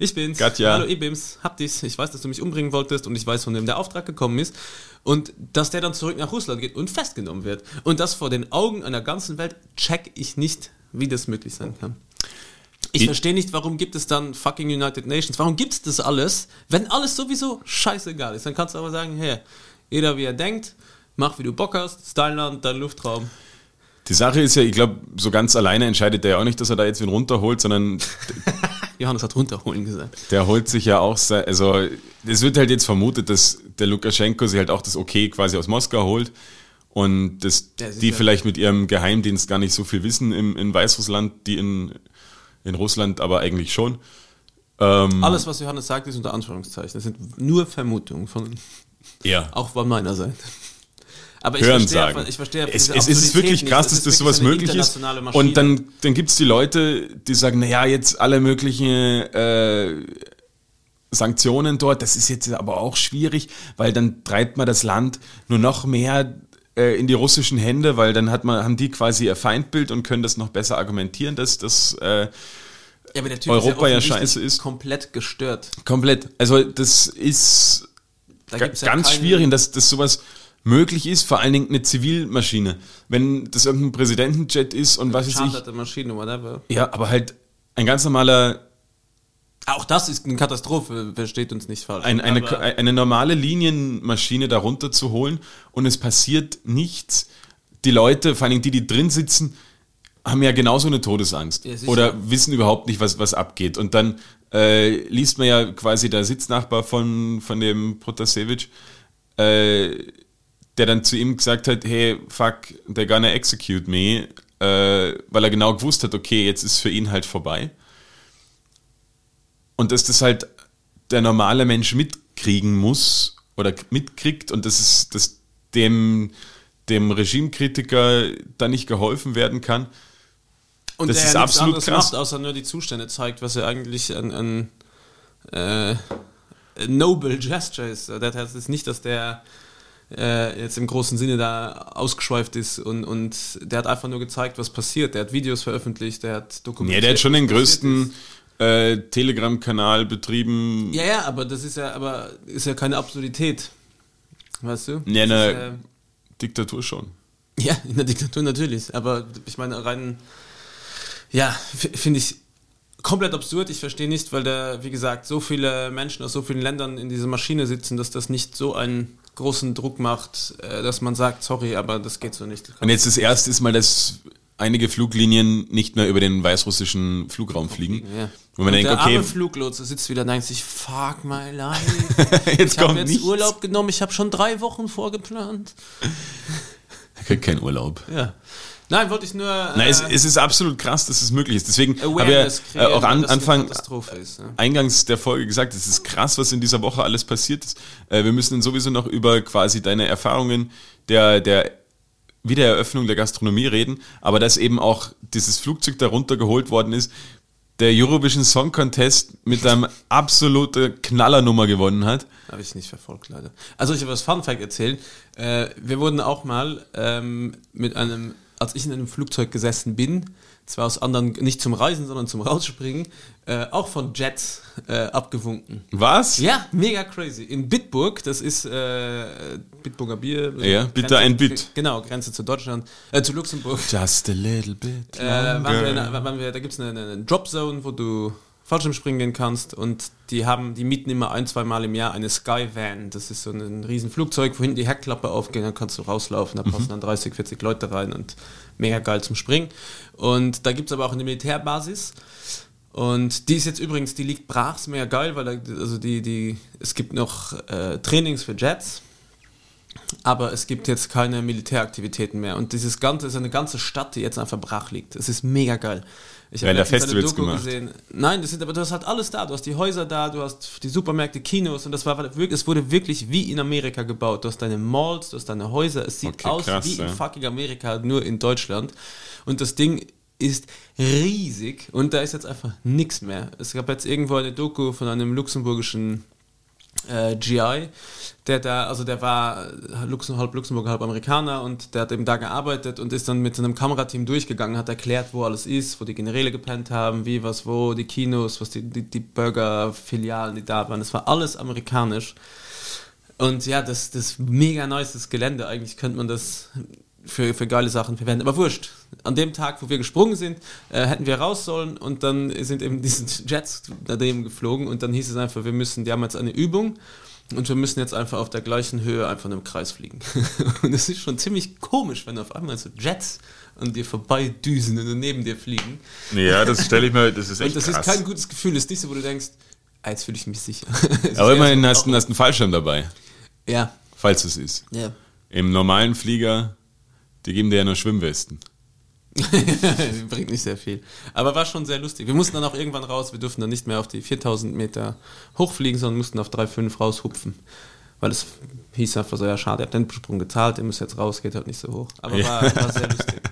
ich bin's. Katja. Hallo Ibims, hab dich. Ich weiß, dass du mich umbringen wolltest und ich weiß, von wem der Auftrag gekommen ist. Und dass der dann zurück nach Russland geht und festgenommen wird. Und das vor den Augen einer ganzen Welt check ich nicht, wie das möglich sein kann. Ich verstehe nicht, warum gibt es dann fucking United Nations? Warum gibt es das alles, wenn alles sowieso scheißegal ist? Dann kannst du aber sagen, hey, jeder wie er denkt, mach wie du Bock hast, Styleland, dein Luftraum. die Sache ist ja, ich glaube, so ganz alleine entscheidet der ja auch nicht, dass er da jetzt wen runterholt, sondern Johannes hat runterholen gesagt. der holt sich ja auch, also es wird halt jetzt vermutet, dass der Lukaschenko sich halt auch das Okay quasi aus Moskau holt und dass Ja, die vielleicht mit ihrem Geheimdienst gar nicht so viel wissen im, in Weißrussland, die in, in Russland aber eigentlich schon. Ähm, Alles, was Johannes sagt, ist unter Anführungszeichen. Das sind nur Vermutungen von ja. Auch von meiner Seite. Aber ich Hören verstehe, sagen. ich verstehe es, es ist wirklich krass, dass das sowas möglich ist. Und dann, dann gibt es die Leute, die sagen, naja, jetzt alle möglichen äh, Sanktionen dort, das ist jetzt aber auch schwierig, weil dann treibt man das Land nur noch mehr äh, in die russischen Hände, weil dann hat man, haben die quasi ihr Feindbild und können das noch besser argumentieren, dass das äh, ja, Europa ja offensichtlich scheiße ist. komplett gestört. komplett, also das ist Da ja ganz schwierig, dass, dass sowas möglich ist, vor allen Dingen eine Zivilmaschine. Wenn das irgendein Präsidentenjet ist und was weiß ich. Maschine, whatever. Ja, aber halt ein ganz normaler, Auch das ist eine Katastrophe, versteht uns nicht falsch. ein, eine, eine normale Linienmaschine darunter zu holen und es passiert nichts. Die Leute, vor allen Dingen die, die drin sitzen, haben ja genauso eine Todesangst Ja, oder wissen überhaupt nicht, was, was abgeht. Und dann äh, liest man ja quasi der Sitznachbar von, von dem Protasevich, äh, der dann zu ihm gesagt hat, hey, fuck, they're gonna execute me, äh, weil er genau gewusst hat, okay, jetzt ist für ihn halt vorbei. Und dass das halt der normale Mensch mitkriegen muss oder mitkriegt und dass es dass dem, dem Regimekritiker da nicht geholfen werden kann. Und Das der ist ja absolut anderes krass. macht, außer nur die Zustände zeigt, was ja eigentlich ein, ein äh, noble gesture ist. Das heißt jetzt nicht, dass der äh, jetzt im großen Sinne da ausgeschweift ist und, und der hat einfach nur gezeigt, was passiert. Der hat Videos veröffentlicht, der hat Ja, dokumentiert. der hat schon den größten äh, Telegram-Kanal betrieben. Ja, ja, aber das ist ja, aber ist ja keine Absurdität. Weißt du? Ja, Das ne- ist, äh, Diktatur schon. Ja, in der Diktatur natürlich. Aber ich meine, rein, ja, finde ich komplett absurd. Ich verstehe nicht, weil da, wie gesagt, so viele Menschen aus so vielen Ländern in dieser Maschine sitzen, dass das nicht so einen großen Druck macht, äh, dass man sagt, sorry, aber das geht so nicht. Und jetzt das erste ist mal, dass einige Fluglinien nicht mehr über den weißrussischen Flugraum fliegen. Ja. Wo man und denkt, der okay, arme Fluglotse sitzt wieder und denkt sich, fuck my life. jetzt Ich habe jetzt nichts. Urlaub genommen, ich habe schon drei Wochen vorgeplant. Er kriegt keinen Urlaub. Ja. Nein, wollte ich nur. Äh, Na, es, es ist absolut krass, dass es möglich ist. Deswegen habe ich ja, äh, auch an, Anfang, ist. Ja. eingangs der Folge gesagt, es ist krass, was in dieser Woche alles passiert ist. Äh, wir müssen dann sowieso noch über quasi deine Erfahrungen der, der Wiedereröffnung der Gastronomie reden, aber dass eben auch dieses Flugzeug da runtergeholt worden ist, der Eurovision Song Contest mit einem absolute Knallernummer gewonnen hat. Habe ich nicht verfolgt, leider. Also ich habe was Fun Fact erzählen. Äh, wir wurden auch mal ähm, mit einem, als ich in einem Flugzeug gesessen bin, zwar aus anderen, nicht zum Reisen, sondern zum Rausspringen, äh, auch von Jets äh, abgewunken. Was? Ja, mega crazy. In Bitburg, das ist äh, Bitburger Bier. Ja, bitte ein Bit. Genau, Grenze zu Deutschland, äh, zu Luxemburg. Just a little bit. Äh, waren wir, in, longer. waren wir, da gibt es eine, eine Dropzone, wo du Fallschirmspringen gehen kannst und die haben, die mieten immer ein, zwei Mal im Jahr eine Skyvan. Das ist so ein riesen Flugzeug, wo hinten die Heckklappe aufgeht, dann kannst du rauslaufen, da passen dann 30, 40 Leute rein und mega geil zum Springen. Und da gibt es aber auch eine Militärbasis. Und die ist jetzt übrigens, die liegt brach, ist mega geil, weil da, also die, die, es gibt noch äh, Trainings für Jets, aber es gibt jetzt keine Militäraktivitäten mehr. Und dieses Ganze ist eine ganze Stadt, die jetzt einfach brach liegt. Es ist mega geil. Ich habe eine Festivals Doku gemacht? gesehen. Nein, das sind, aber du hast halt alles da. Du hast die Häuser da, du hast die Supermärkte, Kinos und das war wirklich, es wurde wirklich wie in Amerika gebaut. Du hast deine Malls, du hast deine Häuser. Es sieht Okay, aus krass, wie in ja. fucking Amerika, nur in Deutschland. Und das Ding ist riesig und da ist jetzt einfach nichts mehr. Es gab jetzt irgendwo eine Doku von einem luxemburgischen äh, GI, der da, also der war Luxem, halb Luxemburger, halb Amerikaner und der hat eben da gearbeitet und ist dann mit seinem Kamerateam durchgegangen, hat erklärt, wo alles ist, wo die Generäle gepennt haben, wie, was, wo, die Kinos, was die, die, die Burger-Filialen, die da waren. Das war alles amerikanisch. Und ja, das, das mega das Gelände. Eigentlich könnte man das für, für geile Sachen verwenden. Aber wurscht. An dem Tag, wo wir gesprungen sind, äh, hätten wir raus sollen und dann sind eben diese Jets daneben geflogen und dann hieß es einfach, wir müssen, die haben jetzt eine Übung und wir müssen jetzt einfach auf der gleichen Höhe einfach im Kreis fliegen. und es ist schon ziemlich komisch, wenn auf einmal so Jets an dir vorbei düsen und neben dir fliegen. Ja, das stelle ich mir, das ist Und das ist kein gutes Gefühl. Das ist nicht so, wo du denkst, ah, jetzt fühle ich mich sicher. Aber immerhin so, hast du einen Fallschirm dabei, Ja, falls es ist. ja. Im normalen Flieger, die geben dir ja nur Schwimmwesten. Bringt nicht sehr viel. Aber war schon sehr lustig. Wir mussten dann auch irgendwann raus. Wir durften dann nicht mehr auf die 4000 Meter hochfliegen, sondern mussten auf 3,5 raushupfen. Weil es hieß einfach so, ja schade, ihr habt den Sprung gezahlt, ihr müsst jetzt raus, geht halt nicht so hoch. Aber Ja. war, war sehr lustig.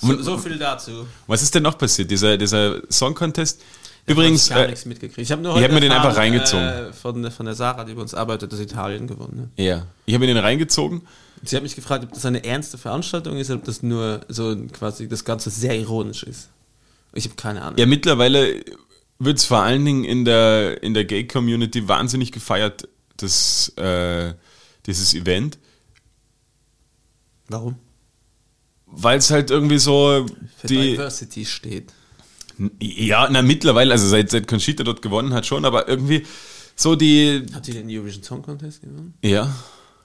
So, so viel dazu. Was ist denn noch passiert? Dieser, dieser Song Contest? Hab Übrigens, ich gar äh, nichts mitgekriegt. Ich habe hab mir den einfach reingezogen. Äh, von, von der Sarah, die bei uns arbeitet, dass Italien gewonnen hat. ja, ich habe mir den reingezogen. Sie hat mich gefragt, ob das eine ernste Veranstaltung ist oder ob das nur so quasi das Ganze sehr ironisch ist. Ich habe keine Ahnung. Ja, mittlerweile wird es vor allen Dingen in der, in der Gay-Community wahnsinnig gefeiert, das, äh, dieses Event, Warum? weil es halt irgendwie so Für die, Diversity steht. ja, na mittlerweile, also seit, seit Conchita dort gewonnen hat schon, aber irgendwie so die, Hat die den Eurovision Song Contest gewonnen? ja,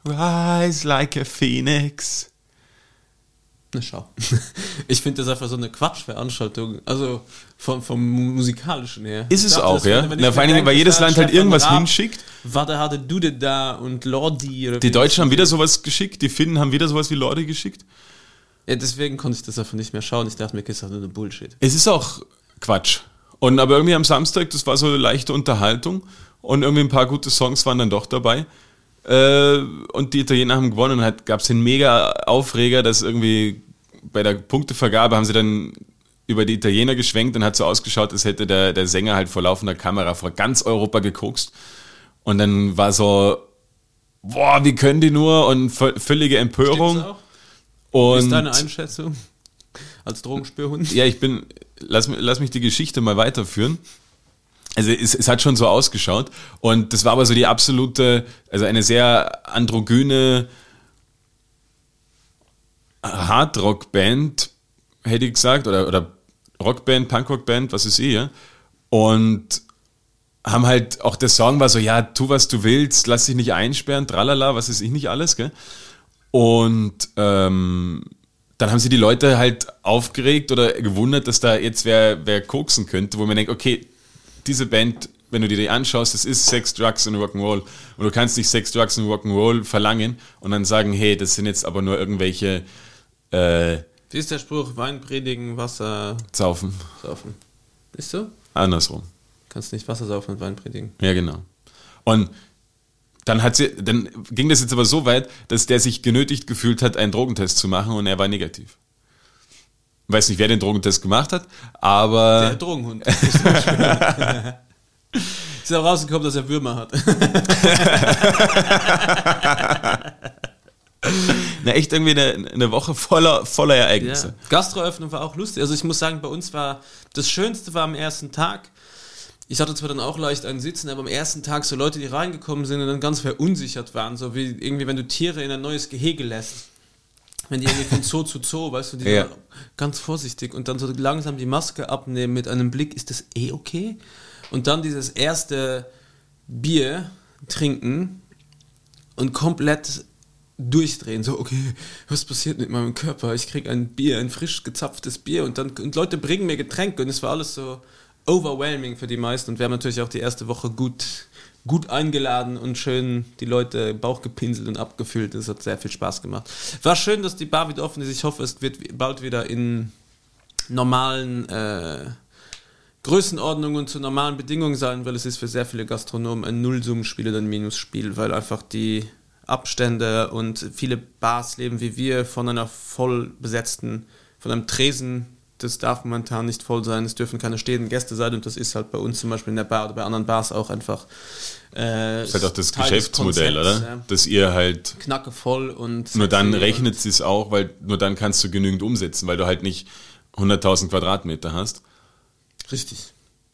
rise like a phoenix. eine Schau. Ich finde das einfach so eine Quatschveranstaltung. Also vom, vom musikalischen her. Ist es dachte, auch, ja? Na, vor allen Dingen, bedenke, weil jedes Land halt irgendwas Raab, hinschickt. Warte, hatte Dude da und Lordi oder Die Deutschen haben wieder sowas geschickt, die Finnen haben wieder sowas wie Leute geschickt. Ja, deswegen konnte ich das einfach nicht mehr schauen. Ich dachte mir, das ist nur eine Bullshit. Es ist auch Quatsch. Und aber irgendwie am Samstag, das war so leichte Unterhaltung und irgendwie ein paar gute Songs waren dann doch dabei. Äh, und die Italiener haben gewonnen. Halt gab es den mega Aufreger, dass irgendwie bei der Punktevergabe haben sie dann über die Italiener geschwenkt und hat so ausgeschaut, als hätte der, der Sänger halt vor laufender Kamera vor ganz Europa gekokst. Und dann war so, boah, wie können die nur? Und vö- völlige Empörung. Wie ist Und deine Einschätzung als Drogenspürhund? ja, ich bin, lass, lass mich die Geschichte mal weiterführen. Also es, es hat schon so ausgeschaut und das war aber so die absolute, also eine sehr androgyne Hardrock-Band, hätte ich gesagt, oder, oder Rockband, Punkrock-Band, was ist ja. Und haben halt, auch der Song war so, ja, tu was du willst, lass dich nicht einsperren, tralala, was ist ich nicht alles, gell. Und ähm, dann haben sie die Leute halt aufgeregt oder gewundert, dass da jetzt wer, wer koksen könnte, wo man denkt, okay, diese Band, wenn du dir die anschaust, das ist Sex, Drugs und Rock'n'Roll. Und du kannst nicht Sex, Drugs und Rock'n'Roll verlangen und dann sagen, hey, das sind jetzt aber nur irgendwelche äh, Wie ist der Spruch? Wein predigen, Wasser Zaufen. saufen. Ist so? Andersrum. Kannst nicht Wasser saufen und Wein predigen. Ja, genau. Und dann hat sie, dann ging das jetzt aber so weit, dass der sich genötigt gefühlt hat, einen Drogentest zu machen und er war negativ. Ich weiß nicht, wer den Drogentest gemacht hat, aber Der Drogenhund. Ist auch rausgekommen, dass er Würmer hat. na, echt irgendwie eine, eine Woche voller, voller Ereignisse. Ja. Gastroöffnung war auch lustig. Also ich muss sagen, bei uns war das Schönste war am ersten Tag. Ich hatte zwar dann auch leicht einen Sitzen, aber am ersten Tag so Leute, die reingekommen sind und dann ganz verunsichert waren, so wie irgendwie, wenn du Tiere in ein neues Gehege lässt. Wenn die irgendwie von Zoo zu Zoo, weißt du, die Ja. ganz vorsichtig und dann so langsam die Maske abnehmen mit einem Blick, ist das eh okay? Und dann dieses erste Bier trinken und komplett durchdrehen. So, okay, was passiert mit meinem Körper? Ich krieg ein Bier, ein frisch gezapftes Bier und dann und Leute bringen mir Getränke und es war alles so overwhelming für die meisten und wir haben natürlich auch die erste Woche gut gut eingeladen und schön die Leute Bauch gepinselt und abgefüllt. Das hat sehr viel Spaß gemacht. War schön, dass die Bar wieder offen ist. Ich hoffe, es wird bald wieder in normalen äh, Größenordnung und zu normalen Bedingungen sein, weil es ist für sehr viele Gastronomen ein Nullsummenspiel oder ein Minusspiel, weil einfach die Abstände und viele Bars leben wie wir von einer voll besetzten, von einem Tresen, das darf momentan nicht voll sein, es dürfen keine stehenden Gäste sein und das ist halt bei uns zum Beispiel in der Bar oder bei anderen Bars auch einfach äh, Das ist halt auch das Teil Geschäftsmodell, Konzepts, oder? ja. Dass ihr halt Knacke voll und nur dann rechnet sie es auch, weil nur dann kannst du genügend umsetzen, weil du halt nicht 100.000 Quadratmeter hast. richtig.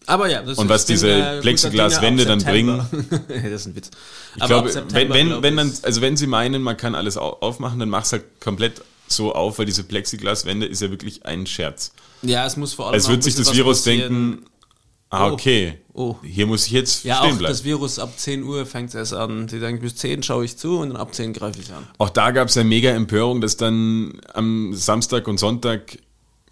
Aber ja, das Und ist- was diese äh, Plexiglaswände dann September. das ist ein Witz. Ich Aber glaube, wenn, wenn, glaub wenn ich- also wenn sie meinen, man kann alles au- aufmachen, dann mach's halt komplett so auf, weil diese Plexiglaswände ist ja wirklich ein Scherz. Ja, es muss vor allem würde ein sich das Virus passieren. denken, ah, Oh. okay, Oh. hier muss ich jetzt Ja, stehen auch bleiben. das Virus ab 10 Uhr fängt es erst an. Die denken, bis 10 schaue ich zu und dann ab 10 greife ich an. Auch da gab es ja mega Empörung, dass dann am Samstag und Sonntag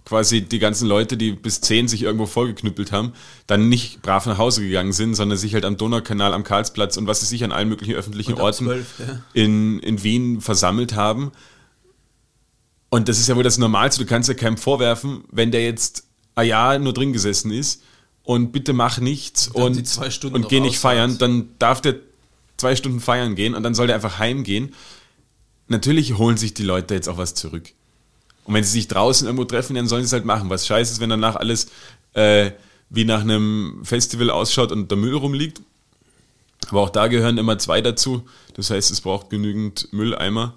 quasi die ganzen Leute, die bis 10 sich irgendwo vollgeknüppelt haben, dann nicht brav nach Hause gegangen sind, sondern sich halt am Donaukanal, am Karlsplatz und was sie sich an allen möglichen öffentlichen Orten 12, ja. in, in Wien versammelt haben. Und das ist ja wohl das Normalste. Du kannst ja keinem vorwerfen, wenn der jetzt ein Jahr nur drin gesessen ist und bitte mach nichts und, und noch geh nicht feiern, dann darf der zwei Stunden feiern gehen und dann soll der einfach heimgehen. Natürlich holen sich die Leute jetzt auch was zurück. Und wenn sie sich draußen irgendwo treffen, dann sollen sie es halt machen. Was scheiße ist, wenn danach alles äh, wie nach einem Festival ausschaut und der Müll rumliegt. Aber auch da gehören immer zwei dazu. Das heißt, es braucht genügend Mülleimer.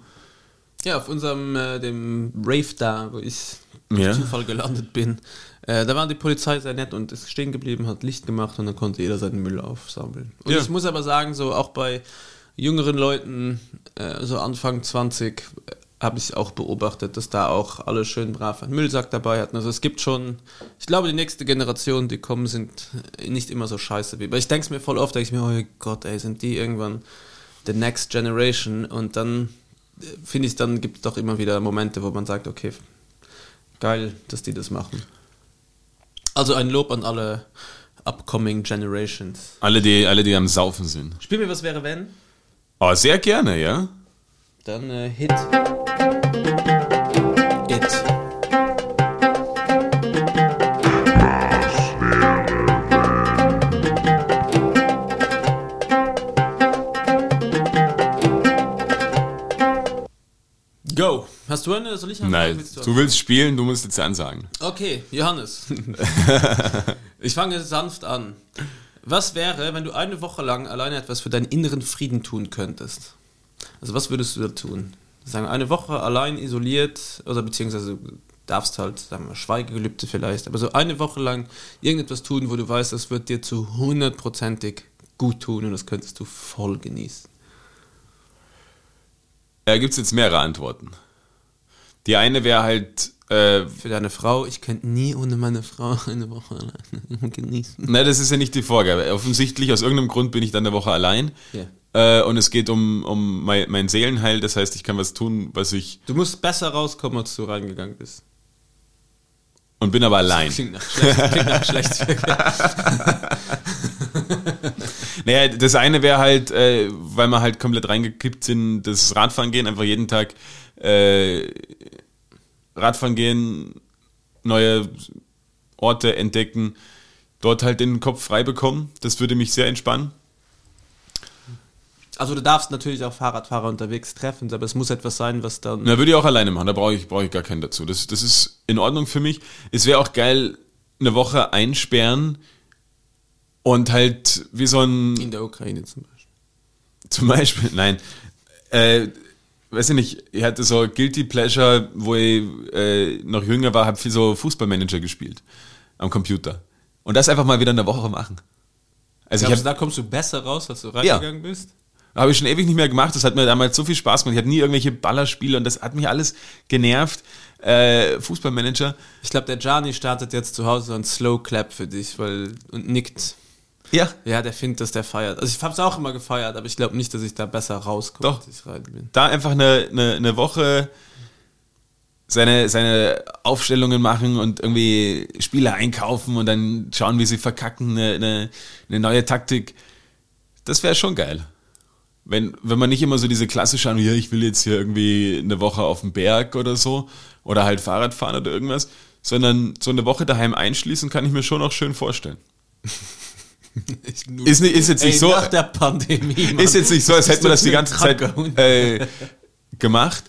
Ja, auf unserem äh, dem Rave da, wo ich durch Ja. Zufall gelandet bin, äh, da war die Polizei sehr nett und ist stehen geblieben, hat Licht gemacht und dann konnte jeder seinen Müll aufsammeln. Und Ja. ich muss aber sagen, so auch bei jüngeren Leuten, äh, so Anfang 20, äh, habe ich auch beobachtet, dass da auch alle schön brav einen Müllsack dabei hatten. Also es gibt schon, ich glaube, die nächste Generation, die kommen, sind nicht immer so scheiße wie. Weil ich denke es mir voll oft, denke ich mir, oh Gott, ey, sind die irgendwann the next generation und dann finde ich, dann gibt es doch immer wieder Momente, wo man sagt, okay, geil, dass die das machen. Also ein Lob an alle upcoming generations. Alle, die, alle, die am Saufen sind. Spiel mir, was wäre, wenn? Oh, sehr gerne, ja. Dann äh, Hit. Hast du eine? Soll ich eine? Nein, Willst du willst spielen, du musst jetzt ansagen. Okay, Johannes. ich fange sanft an. Was wäre, wenn du eine Woche lang alleine etwas für deinen inneren Frieden tun könntest? Also was würdest du da tun? Sagen, eine Woche allein isoliert, oder beziehungsweise du darfst halt, sagen wir, Schweigegelübde vielleicht, aber so eine Woche lang irgendetwas tun, wo du weißt, das wird dir zu hundertprozentig gut tun und das könntest du voll genießen. Da gibt es jetzt mehrere Antworten. Die eine wäre halt, äh, Für deine Frau, ich könnte nie ohne meine Frau eine Woche alleine genießen. na, das ist ja nicht die Vorgabe. Offensichtlich, aus irgendeinem Grund bin ich dann eine Woche allein. Ja. Äh, und es geht um, um mein, mein Seelenheil, das heißt, ich kann was tun, was ich. Du musst besser rauskommen, als du reingegangen bist. Und bin aber allein. Klingt nach schlecht. Klingt nach schlecht. Naja, das eine wäre halt, äh, weil wir halt komplett reingekippt sind, das Radfahren gehen, einfach jeden Tag äh, Radfahren gehen, neue Orte entdecken, dort halt den Kopf frei bekommen. Das würde mich sehr entspannen. Also du darfst natürlich auch Fahrradfahrer unterwegs treffen, aber es muss etwas sein, was dann... Na, würde ich auch alleine machen, da brauche ich, brauche ich gar keinen dazu. Das, das ist in Ordnung für mich. Es wäre auch geil, eine Woche einsperren und halt wie so ein In der Ukraine zum Beispiel. Zum Beispiel, nein. Äh, weiß ich nicht, ich hatte so Guilty Pleasure, wo ich äh, noch jünger war, habe viel so Fußballmanager gespielt am Computer. Und das einfach mal wieder eine Woche machen. Also ich Glaubst du, habe da kommst du besser raus, als du reingegangen bist? habe ich schon ewig nicht mehr gemacht. Das hat mir damals so viel Spaß gemacht. Ich hatte nie irgendwelche Ballerspiele und das hat mich alles genervt. Äh, Fußballmanager. Ich glaube, der Gianni startet jetzt zu Hause so ein Slow Clap für dich weil, und nickt. Ja. Ja, der findet, dass der feiert. Also ich habe es auch immer gefeiert, aber ich glaube nicht, dass ich da besser rauskomme, Doch. als ich rein bin. da einfach eine, eine, eine Woche seine, seine Aufstellungen machen und irgendwie Spieler einkaufen und dann schauen, wie sie verkacken, eine, eine, eine neue Taktik. Das wäre schon geil. Wenn, wenn man nicht immer so diese klassische an, ja, ich will jetzt hier irgendwie eine Woche auf dem Berg oder so oder halt Fahrrad fahren oder irgendwas, sondern so eine Woche daheim einschließen, kann ich mir schon auch schön vorstellen. Ist, nicht, ist jetzt nicht Ey, so. nach der Pandemie. Mann. Ist jetzt nicht so, als hätten wir das die ganze Zeit äh, gemacht.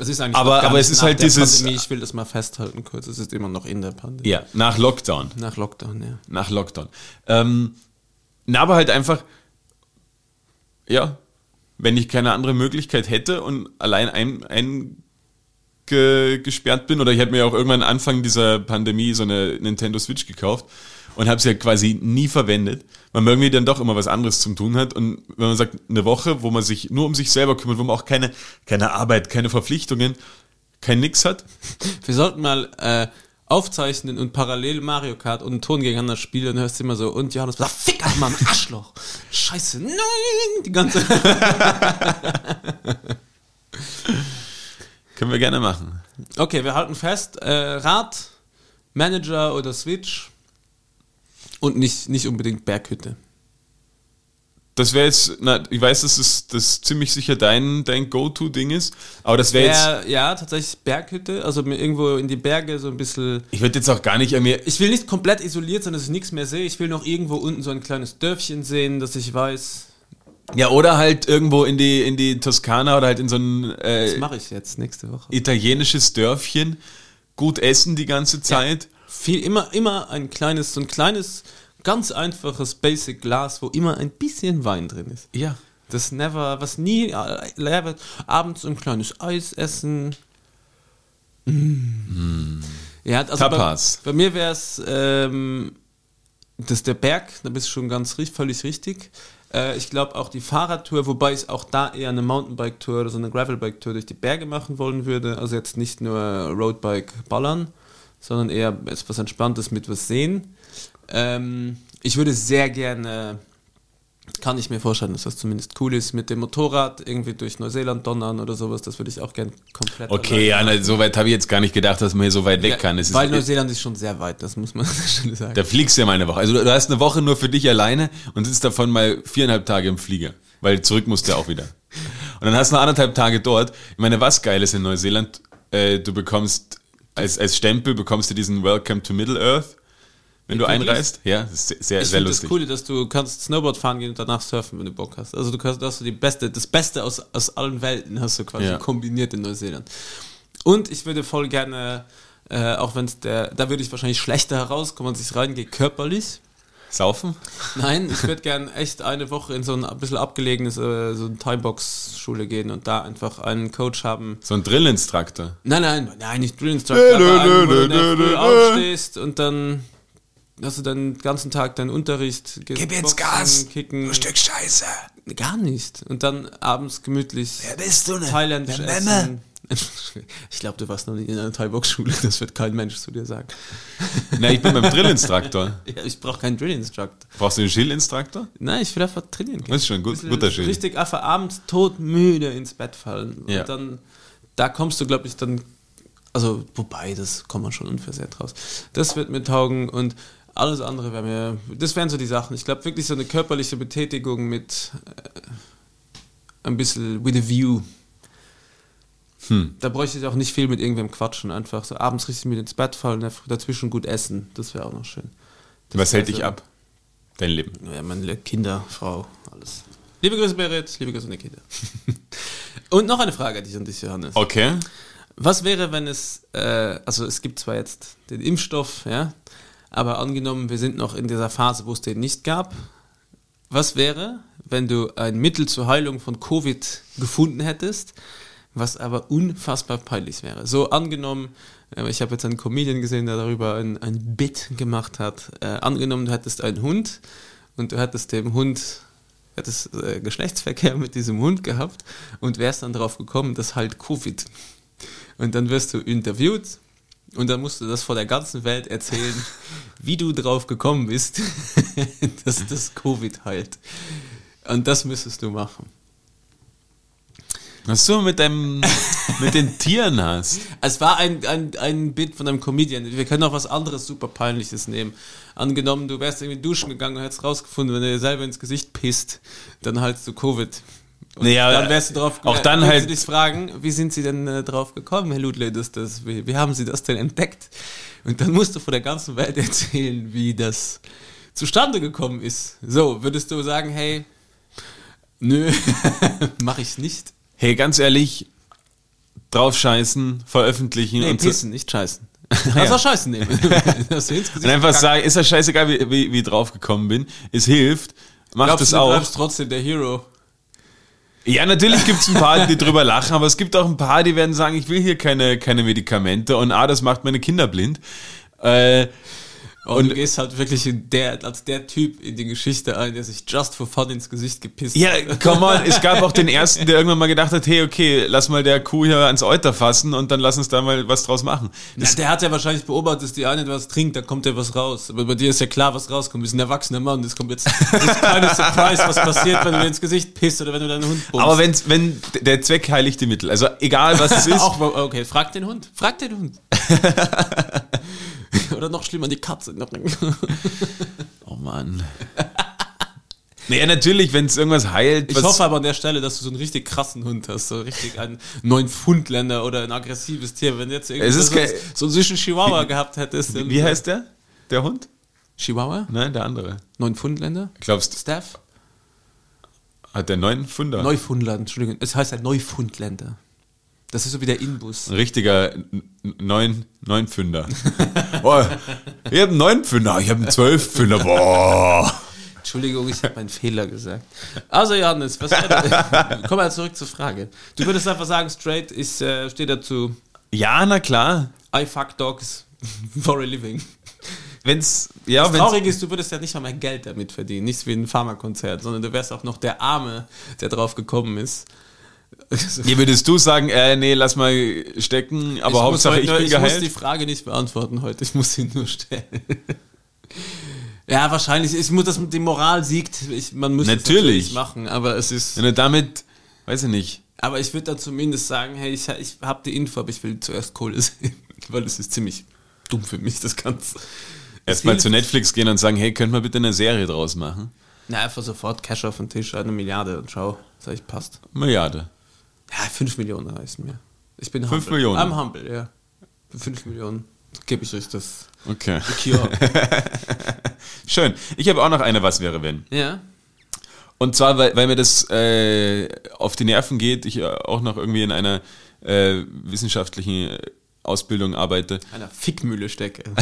Es ist eigentlich Aber- aber es ist nach halt dieses- Pandemie. Ich will das mal festhalten kurz. Es ist immer noch in der Pandemie. Ja, nach Lockdown. Nach Lockdown, ja. Nach Lockdown. Ähm, na, aber halt einfach, ja, wenn ich keine andere Möglichkeit hätte und allein ein, eingesperrt bin, oder ich hätte mir auch irgendwann Anfang dieser Pandemie so eine Nintendo Switch gekauft und habe sie ja quasi nie verwendet, weil man irgendwie dann doch immer was anderes zum tun hat. Und wenn man sagt, eine Woche, wo man sich nur um sich selber kümmert, wo man auch keine, keine Arbeit, keine Verpflichtungen, kein Nix hat, Wir sollten mal äh, aufzeichnen und parallel Mario Kart und einen Ton gegeneinander spielen, dann hörst du immer so, und Johannes sagt, fick dich mal, Arschloch. Scheiße, nein, die ganze... können wir gerne machen. Okay, wir halten fest, äh, Rad, Manager oder Switch und nicht, nicht unbedingt Berghütte. Das wäre jetzt, na, ich weiß, dass es das ziemlich sicher dein, dein Go-To-Ding ist, aber das wäre jetzt, Wär, ja, tatsächlich Berghütte, also mir irgendwo in die Berge so ein bisschen... ich würde jetzt auch gar nicht irgendwie, Ich will nicht komplett isoliert sein, dass ich nichts mehr sehe. Ich will noch irgendwo unten so ein kleines Dörfchen sehen, dass ich weiß, ja, oder halt irgendwo in die, in die Toskana oder halt in so ein das äh, mache ich jetzt nächste Woche. italienisches Dörfchen, gut essen die ganze Zeit. Viel, immer, immer ein kleines, so ein kleines, ganz einfaches Basic Glas, wo immer ein bisschen Wein drin ist. Ja. Das never, was nie äh, leer wird. Abends ein kleines Eis essen. Mm. Ja, also Tapas. Bei, bei mir wäre es, ähm, das der Berg, da bist du schon ganz völlig richtig. Äh, ich glaube auch die Fahrradtour, wobei ich auch da eher eine Mountainbike-Tour oder so eine Gravelbike-Tour durch die Berge machen wollen würde. Also jetzt nicht nur Roadbike ballern, sondern eher etwas Entspanntes mit was sehen. Ähm, ich würde sehr gerne kann ich mir vorstellen, dass das zumindest cool ist. Mit dem Motorrad irgendwie durch Neuseeland donnern oder sowas, das würde ich auch gern komplett. Okay, ja, alleine na, so weit habe ich jetzt gar nicht gedacht, dass man hier so weit weg Ja, kann. Es weil ist, Neuseeland ist schon sehr weit, das muss man Stelle sagen. da fliegst du ja mal eine Woche. Also du, du hast eine Woche nur für dich alleine und sitzt davon mal viereinhalb Tage im Flieger. Weil zurück musst du ja auch wieder. Und dann hast du noch anderthalb Tage dort. Ich meine, was geil ist in Neuseeland, äh, du bekommst, als, als Stempel bekommst du diesen Welcome to Middle Earth, wenn du einreist. Ja, das ist sehr, ich sehr lustig. das Coole, dass du kannst Snowboard fahren gehen und danach surfen, wenn du Bock hast. Also du kannst, hast du die beste, das Beste aus, aus allen Welten hast du quasi Ja. kombiniert in Neuseeland. Und ich würde voll gerne, äh, auch wenn es der, da würde ich wahrscheinlich schlechter herauskommen, als ich reingehe, körperlich. Saufen? Nein, ich würde gerne echt eine Woche in so ein bisschen abgelegenes, äh, so eine Timebox-Schule gehen und da einfach einen Coach haben. So ein Drillinstruktor. Nein, nein, nein, nicht Drill Instructor, aber einen, wo du in der Früh aufstehst und dann hast du den ganzen Tag deinen Unterricht. Gib jetzt Gas, Kicken. du Stück Scheiße. Gar nicht. Und dann abends gemütlich Wer bist du denn? thailändisch Der essen. Memme? Ich glaube, du warst noch nie in einer Thai-Box-Schule, das wird kein Mensch zu dir sagen. Na, ich bin beim Drillinstruktor. Ja, ich brauche keinen Drill-Instructor. Brauchst du einen Schillinstruktor? Nein, ich will einfach trainieren. gehen. Das ist schon gut, Bisschen guter Schild. Richtig einfach abends todmüde ins Bett fallen. Ja. Und dann, da kommst du, glaube ich, dann, also, wobei, das kommt man schon unversehrt raus. Das wird mir taugen und alles andere wäre mir, das wären so die Sachen. Ich glaube wirklich so eine körperliche Betätigung mit äh, ein bisschen with a view. Hm. Da bräuchte ich auch nicht viel mit irgendwem quatschen. Einfach so abends richtig mit ins Bett fallen, dazwischen gut essen. Das wäre auch noch schön. Das Was hält dich ab? Dein Leben. ja, meine Kinder, Frau, alles. Liebe Grüße, Berit, liebe Grüße an die Kinder. Und noch eine Frage, die ich an dich, Johannes. Okay. Was wäre, wenn es, äh, also es gibt zwar jetzt den Impfstoff, ja, aber angenommen, wir sind noch in dieser Phase, wo es den nicht gab. Was wäre, wenn du ein Mittel zur Heilung von Covid gefunden hättest, was aber unfassbar peinlich wäre? So angenommen, äh, ich habe jetzt einen Comedian gesehen, der darüber ein, ein Bit gemacht hat. Äh, angenommen, du hättest einen Hund und du hättest dem Hund hättest äh, Geschlechtsverkehr mit diesem Hund gehabt und wärst dann drauf gekommen, dass halt Covid. Und dann wirst du interviewt und dann musst du das vor der ganzen Welt erzählen, wie du drauf gekommen bist, dass das Covid heilt. Und das müsstest du machen. Was du mit deinem, mit den Tieren hast. Es war ein, ein, ein Bit von einem Comedian. Wir können auch was anderes super peinliches nehmen. Angenommen, du wärst irgendwie duschen gegangen und hättest rausgefunden, wenn du dir selber ins Gesicht pisst, dann halt du Covid. Und Naja, dann wärst du drauf auch dann halt- du dich fragen, wie sind sie denn äh, drauf gekommen, Herr Ludle, dass das, wie, wie haben sie das denn entdeckt? Und dann musst du vor der ganzen Welt erzählen, wie das zustande gekommen ist. So, würdest du sagen, hey, nö, mach ich's nicht. Hey, ganz ehrlich, drauf scheißen, veröffentlichen Nee, und, so, pissen, nicht scheißen. Kannst auch scheißen nehmen. Und einfach sagen, ist das scheißegal, wie, wie, wie drauf gekommen bin. Es hilft. Macht es du, du auch. bleibst trotzdem der Hero. Ja, natürlich gibt's ein paar, die drüber lachen, aber es gibt auch ein paar, die werden sagen, ich will hier keine, keine Medikamente und ah, das macht meine Kinder blind. Äh, Und, Und- du gehst halt wirklich in der, als der Typ in die Geschichte ein, der sich just for fun ins Gesicht gepisst ja, hat. come on, es gab auch den ersten, der irgendwann mal gedacht hat, hey, okay, lass mal der Kuh hier ans Euter fassen und dann lass uns da mal was draus machen. Na, der hat ja wahrscheinlich beobachtet, dass die eine was trinkt, da kommt ja was raus. Aber bei dir ist ja klar, was rauskommt. Du bist ein erwachsener Mann. Das kommt jetzt, das ist keine Surprise, was passiert, wenn du dir ins Gesicht pisst oder wenn du deinen Hund bummst. Aber wenn's, wenn der Zweck heiligt die Mittel, also egal was es ist, Auch, okay, frag den Hund. Frag den Hund. Oder noch schlimmer, die Katze. oh Mann. Naja, natürlich, wenn es irgendwas heilt, Ich hoffe aber an der Stelle, dass du so einen richtig krassen Hund hast, so richtig einen neuen Pfundländer oder ein aggressives Tier. Wenn jetzt irgendwie so, so einen süßen Chihuahua gehabt hättest. dann- wie heißt der? Der Hund? Chihuahua? Nein, der andere. Neun Pfundländer? Glaubst du, Staff? hat der neuen Funder? Neufundland, Entschuldigung. Es heißt ein Neufundländer. Das ist so wie der Inbus. Ein richtiger neun, Neunpfünder. Boah, ich habe einen Neunpfünder, ich habe einen Zwölfpfünder. Boah. Entschuldigung, ich habe einen Fehler gesagt. Also Johannes, was wäre Komm mal zurück zur Frage. Du würdest einfach sagen, straight, ich äh, stehe dazu, Ja, na klar. I fuck dogs for a living. Wenn's, ja, Das wenn's, Traurige ist, du würdest ja nicht mal mehr Geld damit verdienen. Nicht wie ein Pharmakonzert, sondern du wärst auch noch der Arme, der drauf gekommen ist. Hier würdest du sagen, äh, nee, lass mal stecken, aber ich Hauptsache muss ich heute, bin ich muss die geheilt. Frage nicht beantworten heute, ich muss sie nur stellen. Ja, wahrscheinlich. Ich muss, dass die Moral siegt. Ich, man muss Natürlich. es machen, aber es ist. Du damit, weiß ich nicht, Aber ich würde dann zumindest sagen, hey, ich, ich habe die Info, aber ich will zuerst Kohle sehen. Weil es ist ziemlich dumm für mich, das Ganze. erstmal zu Netflix gehen und sagen, hey, könnt wir bitte eine Serie draus machen? Na, einfach sofort Cash auf den Tisch, eine Milliarde und schau, sag ich, passt. Milliarde. Ja, 5 Millionen reichen mir. Ich bin Fünf humble. Millionen? I'm humble, ja. Für 5 Millionen gebe ich euch das Okay. Schön. Ich habe auch noch eine Was wäre wenn. ja. Und zwar, weil, weil mir das äh, auf die Nerven geht, ich äh, auch noch irgendwie in einer äh, wissenschaftlichen äh, Ausbildung arbeite. Einer Fickmühle stecke.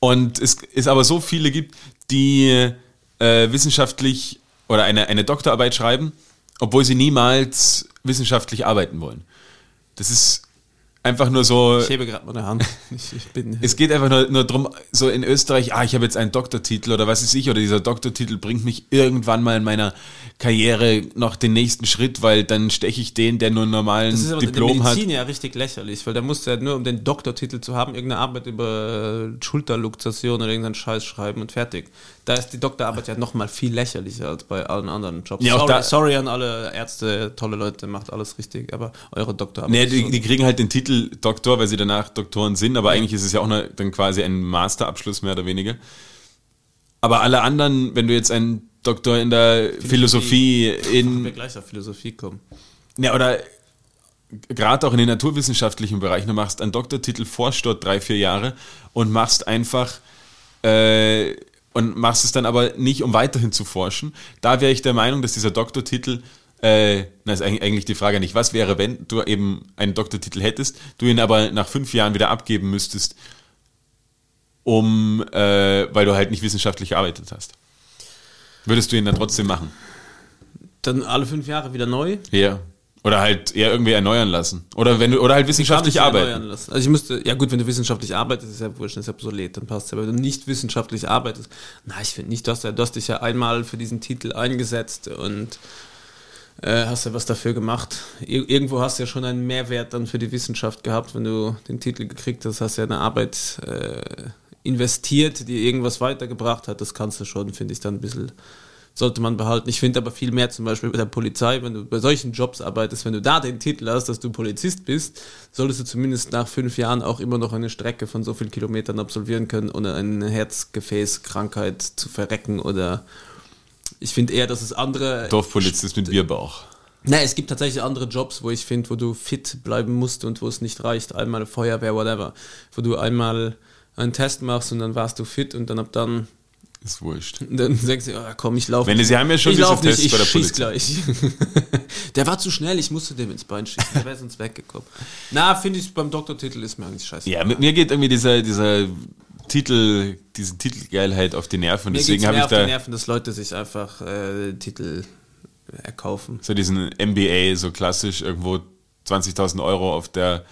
Und es, es aber so viele gibt, die äh, wissenschaftlich oder eine, eine Doktorarbeit schreiben, obwohl sie niemals wissenschaftlich arbeiten wollen. Das ist einfach nur so. Ich hebe gerade meine Hand. Ich, ich bin. Es geht einfach nur, nur darum, so in Österreich, ah, ich habe jetzt einen Doktortitel oder was weiß ich, oder dieser Doktortitel bringt mich irgendwann mal in meiner Karriere noch den nächsten Schritt, weil dann steche ich den, der nur einen normalen das ist aber in der Diplom hat. Medizin ja richtig lächerlich, weil da musst du ja nur, um den Doktortitel zu haben, irgendeine Arbeit über äh, Schulterluxation oder irgendeinen Scheiß schreiben und fertig. Da ist die Doktorarbeit ja nochmal viel lächerlicher als bei allen anderen Jobs. Ja, sorry, sorry an alle Ärzte, tolle Leute, macht alles richtig, aber eure Doktorarbeit Nee, ist die, die kriegen halt den Titel Doktor, weil sie danach Doktoren sind, aber eigentlich ist es ja auch eine, dann quasi ein Masterabschluss mehr oder weniger. Aber alle anderen, wenn du jetzt einen Doktor in der Philosophie, wir in, gleich auf Philosophie kommen. ja, oder gerade auch in den naturwissenschaftlichen Bereichen, du machst einen Doktortitel, forschst dort drei, vier Jahre und machst einfach, äh, und machst es dann aber nicht, um weiterhin zu forschen. Da wäre ich der Meinung, dass dieser Doktortitel, äh, na, ist eigentlich die Frage nicht, was wäre, wenn du eben einen Doktortitel hättest, du ihn aber nach fünf Jahren wieder abgeben müsstest, um, äh, weil du halt nicht wissenschaftlich gearbeitet hast. Würdest du ihn dann trotzdem machen? Dann alle fünf Jahre wieder neu. Ja. Oder halt eher irgendwie erneuern lassen. Oder wenn du, oder halt wissenschaftlich arbeiten. lassen. Also ich müsste, ja gut, wenn du wissenschaftlich arbeitest, ist ja wurscht, ist ja obsolet, dann passt es. Aber wenn du nicht wissenschaftlich arbeitest, na, ich finde nicht, du hast, ja, du hast dich ja einmal für diesen Titel eingesetzt und äh, hast ja was dafür gemacht. Ir irgendwo hast du ja schon einen Mehrwert dann für die Wissenschaft gehabt, wenn du den Titel gekriegt hast, hast ja eine Arbeit äh, investiert, die irgendwas weitergebracht hat. Das kannst du schon, finde ich, dann ein bisschen sollte man behalten. Ich finde aber viel mehr zum Beispiel bei der Polizei, wenn du bei solchen Jobs arbeitest, wenn du da den Titel hast, dass du Polizist bist, solltest du zumindest nach fünf Jahren auch immer noch eine Strecke von so vielen Kilometern absolvieren können, ohne eine Herzgefäßkrankheit zu verrecken oder ich finde eher, dass es andere Dorfpolizist mit Bierbauch. Nein, es gibt tatsächlich andere Jobs, wo ich finde, wo du fit bleiben musst und wo es nicht reicht. Einmal Feuerwehr, whatever. Wo du einmal einen Test machst und dann warst du fit und dann ab dann, Ist wurscht. dann denkst du, ah, komm, ich laufe. Wenn sie haben ja schon ich diese lauf nicht, Tests ich bei der schieß Polizei. gleich. der war zu schnell, ich musste dem ins Bein schießen, der wäre sonst weggekommen. Na, finde ich, beim Doktortitel ist mir eigentlich scheiße. Ja, mit mir geht irgendwie dieser, dieser Titel, diese Titelgeilheit auf die Nerven. mir Deswegen habe ich auf die da Nerven, dass Leute sich einfach äh, Titel erkaufen. so diesen MBA, so klassisch, irgendwo 20.000 Euro auf der,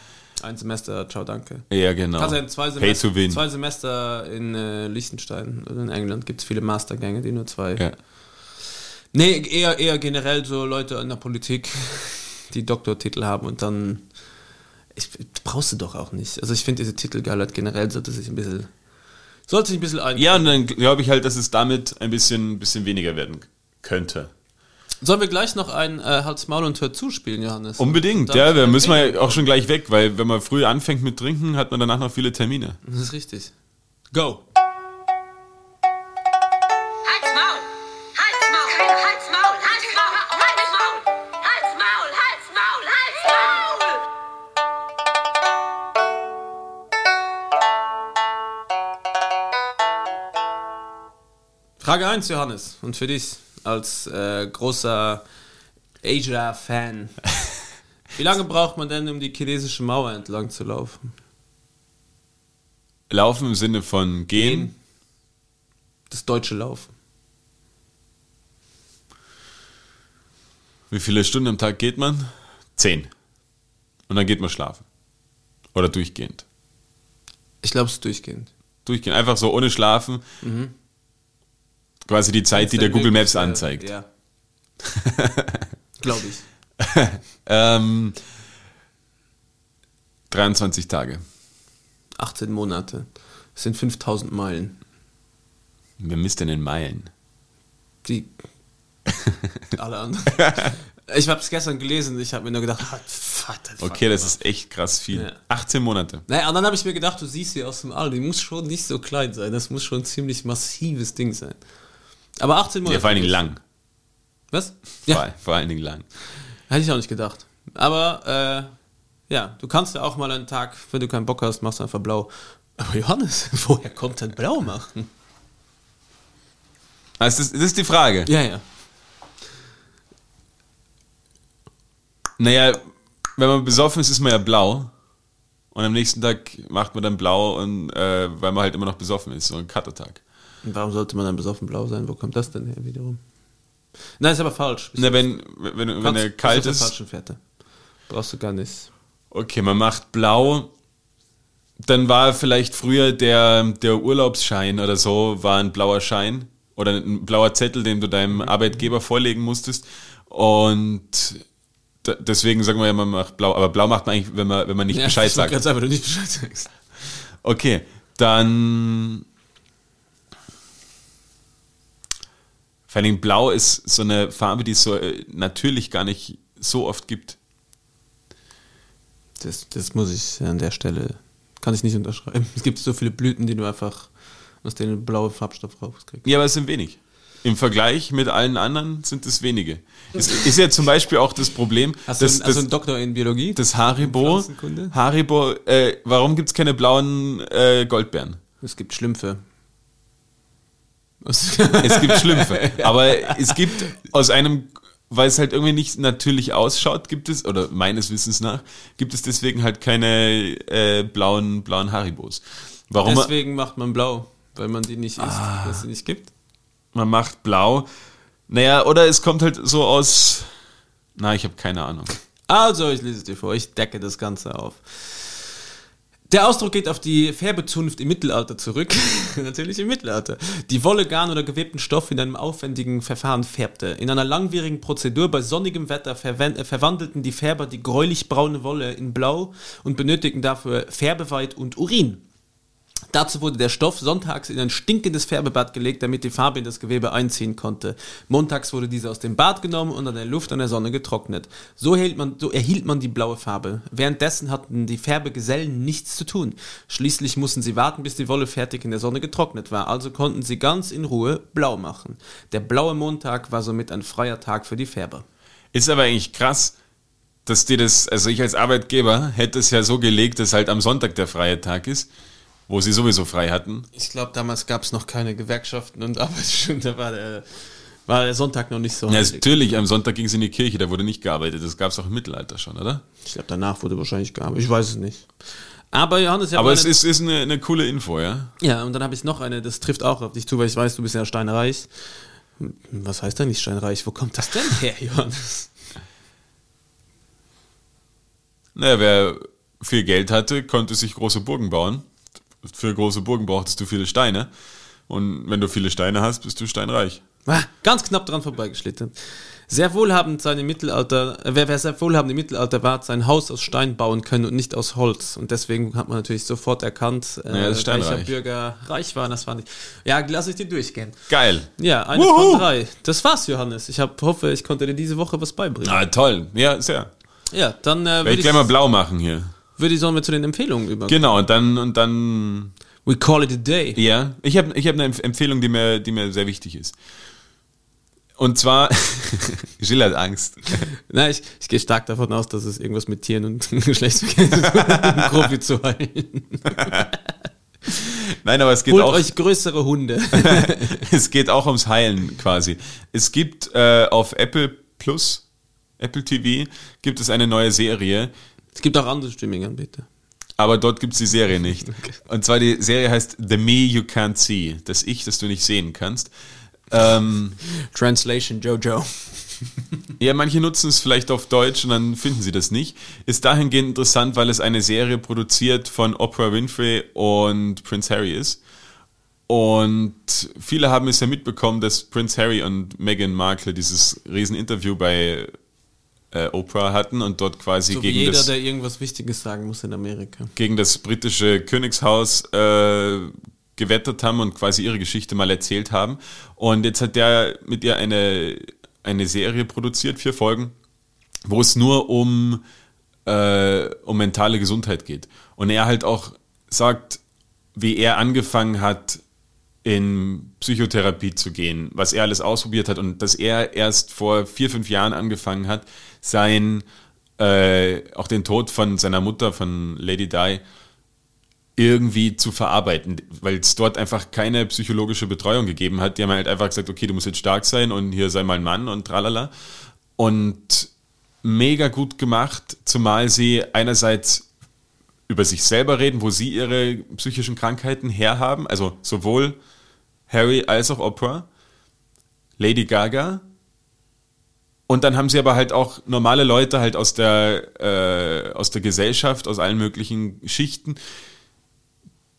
Ein Semester, ciao, danke. ja genau, Kannst in zwei Pay Semester, to win. zwei Semester in äh, Liechtenstein oder in England gibt es viele Mastergänge, die nur zwei. Ja. Nee, eher, eher generell so Leute in der Politik, die Doktortitel haben und dann. Ich, brauchst du doch auch nicht. Also ich finde diese Titelgeilheit generell sollte sich ein bisschen. Sollte sich ein bisschen ein. ja, und dann glaube ich halt, dass es damit ein bisschen, bisschen weniger werden könnte. Sollen wir gleich noch ein äh, Hals, Maul und Hör zuspielen, Johannes? Unbedingt, ja, da müssen wir auch schon gleich weg, weil wenn man früh anfängt mit Trinken, hat man danach noch viele Termine. Das ist richtig. Go! Frage 1, Johannes. Und für dich als äh, großer Asia-Fan. Wie lange braucht man denn, um die chinesische Mauer entlang zu laufen? Laufen im Sinne von gehen. Das deutsche Laufen. Wie viele Stunden am Tag geht man? Zehn. Und dann geht man schlafen. Oder durchgehend. Ich glaube, es ist durchgehend. Durchgehend. Einfach so ohne Schlafen. Quasi die Zeit, die der Google Maps anzeigt. Ja. glaube ich. Ähm, 23 Tage. 18 Monate. Das sind 5000 Meilen. Wer misst denn in Meilen? Die. alle anderen. Ich habe es gestern gelesen, ich habe mir nur gedacht, ah, Vater, Okay, das ist echt krass viel. Ja. 18 Monate. Naja, und dann habe ich mir gedacht, du siehst sie aus dem All, die muss schon nicht so klein sein, das muss schon ein ziemlich massives Ding sein. Aber 18 Monate. Ja, vor allen Dingen lang. Was? Vor, Ja, vor allen Dingen lang. hätte ich auch nicht gedacht. Aber, äh, ja, du kannst ja auch mal einen Tag, wenn du keinen Bock hast, machst du einfach blau. Aber Johannes, woher kommt denn blau machen? Das, das ist die Frage. Ja, ja. Naja, wenn man besoffen ist, ist man ja blau. Und am nächsten Tag macht man dann blau, und, äh, weil man halt immer noch besoffen ist. So ein Cuttertag. Und warum sollte man dann besoffen blau sein? Wo kommt das denn her wiederum? Nein, ist aber falsch. Na, wenn, wenn, wenn Kannst- er bist kalt ist. falschen Fährte. Brauchst du gar nicht. Okay, man macht blau. Dann war vielleicht früher der, der Urlaubsschein oder so, war ein blauer Schein oder ein blauer Zettel, den du deinem Arbeitgeber vorlegen musstest. Und deswegen sagen wir ja, man macht blau. Aber blau macht man eigentlich, wenn man, wenn man nicht Bescheid ich wollte sagt. gerade sagen, wenn du nicht Bescheid sagst. Okay, dann. Vor allem blau ist so eine Farbe, die es so äh, natürlich gar nicht so oft gibt. Das, das muss ich an der Stelle, kann ich nicht unterschreiben. Es gibt so viele Blüten, die du einfach aus denen blaue Farbstoff rauskriegst. Ja, aber es sind wenig. Im Vergleich mit allen anderen sind es wenige. Es ist ja zum Beispiel auch das Problem, Hast du dass, einen, dass, einen Doktor in Biologie? das Haribo? Haribo, äh, warum gibt es keine blauen äh, Goldbeeren? es gibt Schlümpfe. Es gibt Schlümpfe. Aber es gibt aus einem, weil es halt irgendwie nicht natürlich ausschaut, gibt es, oder meines Wissens nach, gibt es deswegen halt keine äh, blauen, blauen Haribos. Warum Deswegen macht man blau, weil man die nicht isst, weil es sie nicht gibt. man macht blau? Naja, oder es kommt halt so aus. Na, ich habe keine Ahnung. Also, ich lese es dir vor, ich decke das Ganze auf. Der Ausdruck geht auf die Färbezunft im Mittelalter zurück. Natürlich im Mittelalter. Die Wolle, Garn oder gewebten Stoff in einem aufwendigen Verfahren färbte. In einer langwierigen Prozedur bei sonnigem Wetter äh, verwandelten die Färber die gräulich-braune Wolle in Blau und benötigten dafür Färbeweid und Urin. Dazu wurde der Stoff sonntags in ein stinkendes Färbebad gelegt, damit die Farbe in das Gewebe einziehen konnte. Montags wurde diese aus dem Bad genommen und an der Luft an der Sonne getrocknet. So, erhielt man, so erhielt man die blaue Farbe. Währenddessen hatten die Färbegesellen nichts zu tun. Schließlich mussten sie warten, bis die Wolle fertig in der Sonne getrocknet war. Also konnten sie ganz in Ruhe blau machen. Der blaue Montag war somit ein freier Tag für die Färber. Ist aber eigentlich krass, dass dir das, also ich als Arbeitgeber hätte es ja so gelegt, dass halt am Sonntag der freie Tag ist, wo sie sowieso frei hatten. Ich glaube, damals gab es noch keine Gewerkschaften und Arbeitsstunden. Da war der, war der Sonntag noch nicht so. Ja, natürlich, am Sonntag ging es in die Kirche, da wurde nicht gearbeitet. Das gab es auch im Mittelalter schon, oder? Ich glaube, danach wurde wahrscheinlich gearbeitet. Ich weiß es nicht. Aber Johannes, hab Aber es ist, ist eine, eine coole Info, ja? Ja, und dann habe ich noch eine, das trifft auch auf dich zu, weil ich weiß, du bist ja steinreich. Was heißt denn nicht steinreich? Wo kommt das denn her, Johannes? Naja, wer viel Geld hatte, konnte sich große Burgen bauen. Für große Burgen brauchtest du viele Steine. Und wenn du viele Steine hast, bist du steinreich. Ah, Ganz knapp dran vorbeigeschlitten. Sehr wohlhabend seine Mittelalter, äh, wer, wer sehr wohlhabend im Mittelalter war, hat sein Haus aus Stein bauen können und nicht aus Holz. Und deswegen hat man natürlich sofort erkannt, äh, Ja, das ist welcher. Bürger reich war. Das fand ich. Ja, lass ich dir durchgehen. Geil. Ja, eine Wuhu! von drei. Das war's, Johannes. Ich hab, hoffe, ich konnte dir diese Woche was beibringen. Ah, toll. Ja, sehr. Ja, dann äh, Werde würde ich ich, gleich mal blau machen hier. Würd ich, sollen wir zu den Empfehlungen übergehen. Genau, und dann, und dann, We call it a day. ja. Ich habe ich hab eine Empf- Empfehlung, die mir, die mir sehr wichtig ist. Und zwar, Gilles hat Angst. Na, ich, ich gehe stark davon aus, dass es irgendwas mit Tieren und Geschlechtsverkehr um Profi zu heilen. Nein, aber es geht Holt auch, euch größere Hunde. es geht auch ums Heilen quasi. Es gibt äh, auf Apple Plus, Apple TV, gibt es eine neue Serie, es gibt auch andere Streaming-Anbieter. aber dort gibt es die Serie nicht. Und zwar die Serie heißt The Me You Can't See, das Ich, das du nicht sehen kannst. Ähm, Translation Jojo. ja, manche nutzen es vielleicht auf Deutsch und dann finden sie das nicht. Ist dahingehend interessant, weil es eine Serie produziert von Oprah Winfrey und Prince Harry ist. Und viele haben es ja mitbekommen, dass Prince Harry und Meghan Markle dieses Rieseninterview bei äh, Oprah hatten und dort quasi So wie gegen, jeder, das, der irgendwas Wichtiges sagen muss in Amerika. gegen das britische Königshaus äh, gewettert haben und quasi ihre Geschichte mal erzählt haben. Und jetzt hat der mit ihr eine, eine Serie produziert, vier Folgen, wo es nur um, äh, um mentale Gesundheit geht. Und er halt auch sagt, wie er angefangen hat, in Psychotherapie zu gehen, was er alles ausprobiert hat und dass er erst vor vier, fünf Jahren angefangen hat, sein, äh, auch den Tod von seiner Mutter, von Lady Di, irgendwie zu verarbeiten, weil es dort einfach keine psychologische Betreuung gegeben hat. Die haben halt einfach gesagt, okay, du musst jetzt stark sein und hier sei mal ein Mann und tralala. Und mega gut gemacht, zumal sie einerseits über sich selber reden, wo sie ihre psychischen Krankheiten herhaben, also sowohl Harry als auch Oprah, Lady Gaga. Und dann haben sie aber halt auch normale Leute halt aus der, äh, aus der Gesellschaft, aus allen möglichen Schichten,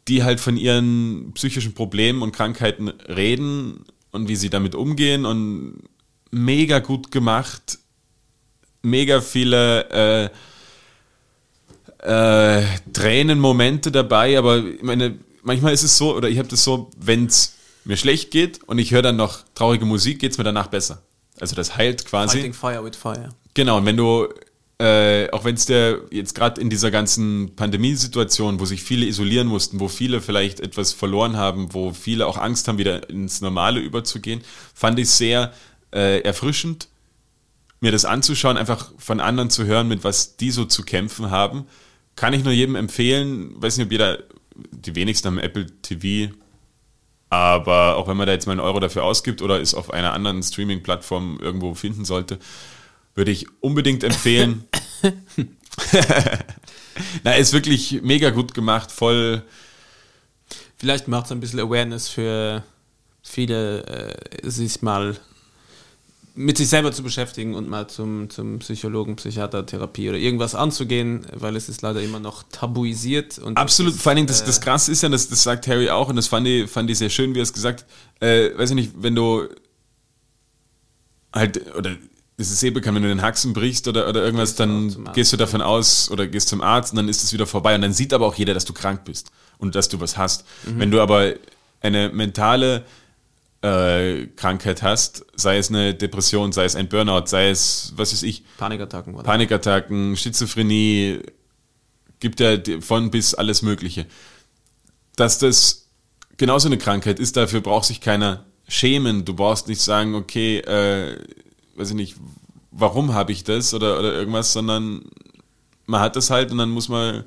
die halt von ihren psychischen Problemen und Krankheiten reden und wie sie damit umgehen und mega gut gemacht, mega viele äh, äh, Tränenmomente dabei, aber ich meine, manchmal ist es so, oder ich habe das so, wenn es mir schlecht geht und ich höre dann noch traurige Musik, geht es mir danach besser. Also das heilt quasi. Fighting Fire with Fire. Genau, und wenn du, äh, auch wenn es dir jetzt gerade in dieser ganzen Pandemiesituation, wo sich viele isolieren mussten, wo viele vielleicht etwas verloren haben, wo viele auch Angst haben, wieder ins Normale überzugehen, fand ich sehr äh, erfrischend, mir das anzuschauen, einfach von anderen zu hören, mit was die so zu kämpfen haben. Kann ich nur jedem empfehlen, weiß nicht, ob jeder, die wenigsten haben Apple TV, aber auch wenn man da jetzt mal einen Euro dafür ausgibt oder es auf einer anderen Streaming-Plattform irgendwo finden sollte, würde ich unbedingt empfehlen. Na, ist wirklich mega gut gemacht, voll. Vielleicht macht es ein bisschen Awareness für viele, äh, sich mal mit sich selber zu beschäftigen und mal zum, zum Psychologen, Psychiater, Therapie oder irgendwas anzugehen, weil es ist leider immer noch tabuisiert. Und Absolut, ist, vor allen Dingen, das, äh, das Krasse ist ja, das, das sagt Harry auch und das fand ich, fand ich sehr schön, wie er es gesagt äh, weiß ich nicht, wenn du halt, oder das ist eh bekannt, wenn du den Haxen brichst oder, oder irgendwas, dann gehst du davon aus oder gehst zum Arzt und dann ist es wieder vorbei und dann sieht aber auch jeder, dass du krank bist und dass du was hast. Mhm. Wenn du aber eine mentale äh, Krankheit hast, sei es eine Depression, sei es ein Burnout, sei es, was weiß ich, Panikattacken. Oder? Panikattacken, Schizophrenie, gibt ja von bis alles Mögliche. Dass das genauso eine Krankheit ist, dafür braucht sich keiner schämen. Du brauchst nicht sagen, okay, äh, weiß ich nicht, warum habe ich das oder, oder irgendwas, sondern man hat das halt und dann muss man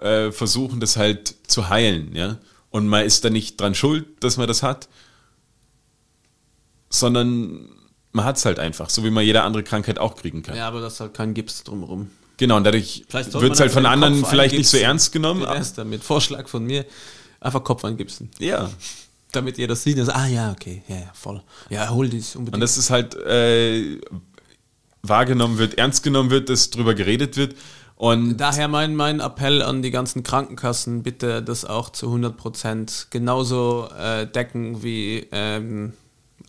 äh, versuchen, das halt zu heilen, ja. Und man ist da nicht dran schuld, dass man das hat, sondern man hat es halt einfach, so wie man jede andere Krankheit auch kriegen kann. Ja, aber das ist halt kein Gips drumherum. Genau, und dadurch wird es halt von anderen Kopf vielleicht nicht so ernst genommen. Wär's damit? Vorschlag von mir. Einfach Kopf eingipsen. Ja. Damit ihr das sieht. Also, ah ja, okay. Ja, ja, voll. Ja, hol dies unbedingt. Und dass es halt äh, wahrgenommen wird, ernst genommen wird, dass drüber geredet wird. Und Daher mein, mein Appell an die ganzen Krankenkassen, bitte das auch zu 100% genauso äh, decken wie ähm,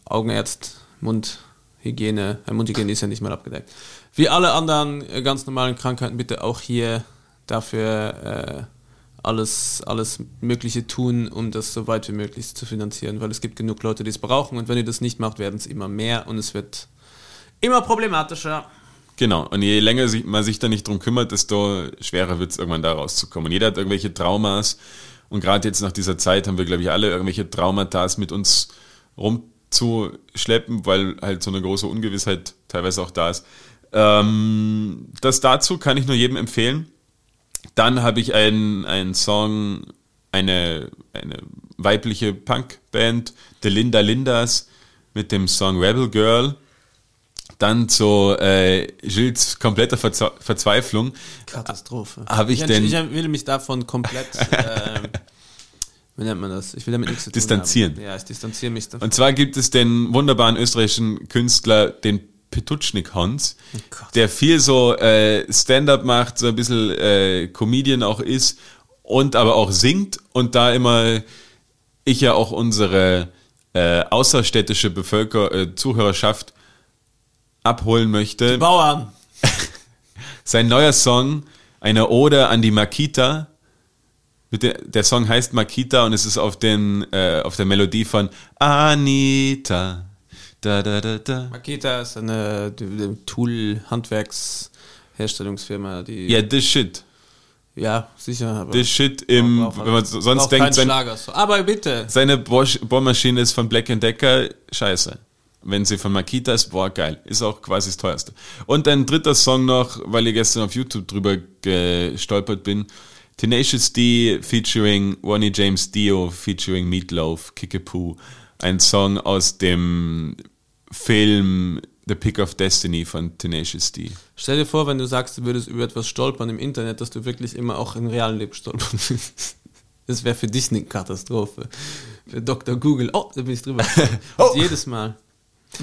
Augenärzt, Mundhygiene. Äh, Mundhygiene ist ja nicht mal abgedeckt. Wie alle anderen äh, ganz normalen Krankheiten, bitte auch hier dafür äh, alles, alles Mögliche tun, um das so weit wie möglich zu finanzieren, weil es gibt genug Leute, die es brauchen und wenn ihr das nicht macht, werden es immer mehr und es wird immer problematischer. genau, und je länger man sich da nicht drum kümmert, desto schwerer wird es irgendwann da rauszukommen. Jeder hat irgendwelche Traumas und gerade jetzt nach dieser Zeit haben wir, glaube ich, alle irgendwelche Traumata mit uns rumzuschleppen, weil halt so eine große Ungewissheit teilweise auch da ist. Ähm, das dazu kann ich nur jedem empfehlen. Dann habe ich einen, einen Song, eine, eine weibliche Punkband, The Linda Lindas, mit dem Song Rebel Girl. Dann zu äh, Gilles kompletter Verze Verzweiflung. Katastrophe. Hab ich ich, denn- ich will mich davon komplett, ähm, wie nennt man das? Ich will damit nichts zu tun Distanzieren. Haben. Ja, ich distanziere mich davon. Und zwar gibt es den wunderbaren österreichischen Künstler, den Petutschnik Hans, Gott. der viel so äh, Stand-up macht, so ein bisschen äh, Comedian auch ist und aber auch singt und da immer ich ja auch unsere äh, außerstädtische Bevölker äh, Zuhörerschaft abholen möchte. Mit der, der Song heißt Makita und es ist auf, den, äh, auf der Melodie von Anita. Da, da, da, da. Makita ist eine Tool-Handwerksherstellungsfirma, die. Ja, this shit. ja sicher. Aber This shit im, halt- wenn man so- sonst denkt, sein. Aber bitte. seine Bohrmaschine ist von Black Decker, scheiße. Wenn sie von Makita ist, boah, geil. Ist auch quasi das teuerste. Und ein dritter Song noch, weil ich gestern auf YouTube drüber gestolpert bin. Tenacious D featuring Ronnie James Dio featuring Meatloaf, Kickapoo. Ein Song aus dem Film The Pick of Destiny von Tenacious D. Stell dir vor, wenn du sagst, du würdest über etwas stolpern im Internet, dass du wirklich immer auch im realen Leben stolpern würdest. Das wäre für dich eine Katastrophe. Für Dr. Google. Oh, da bin ich drüber. Oh. Jedes Mal.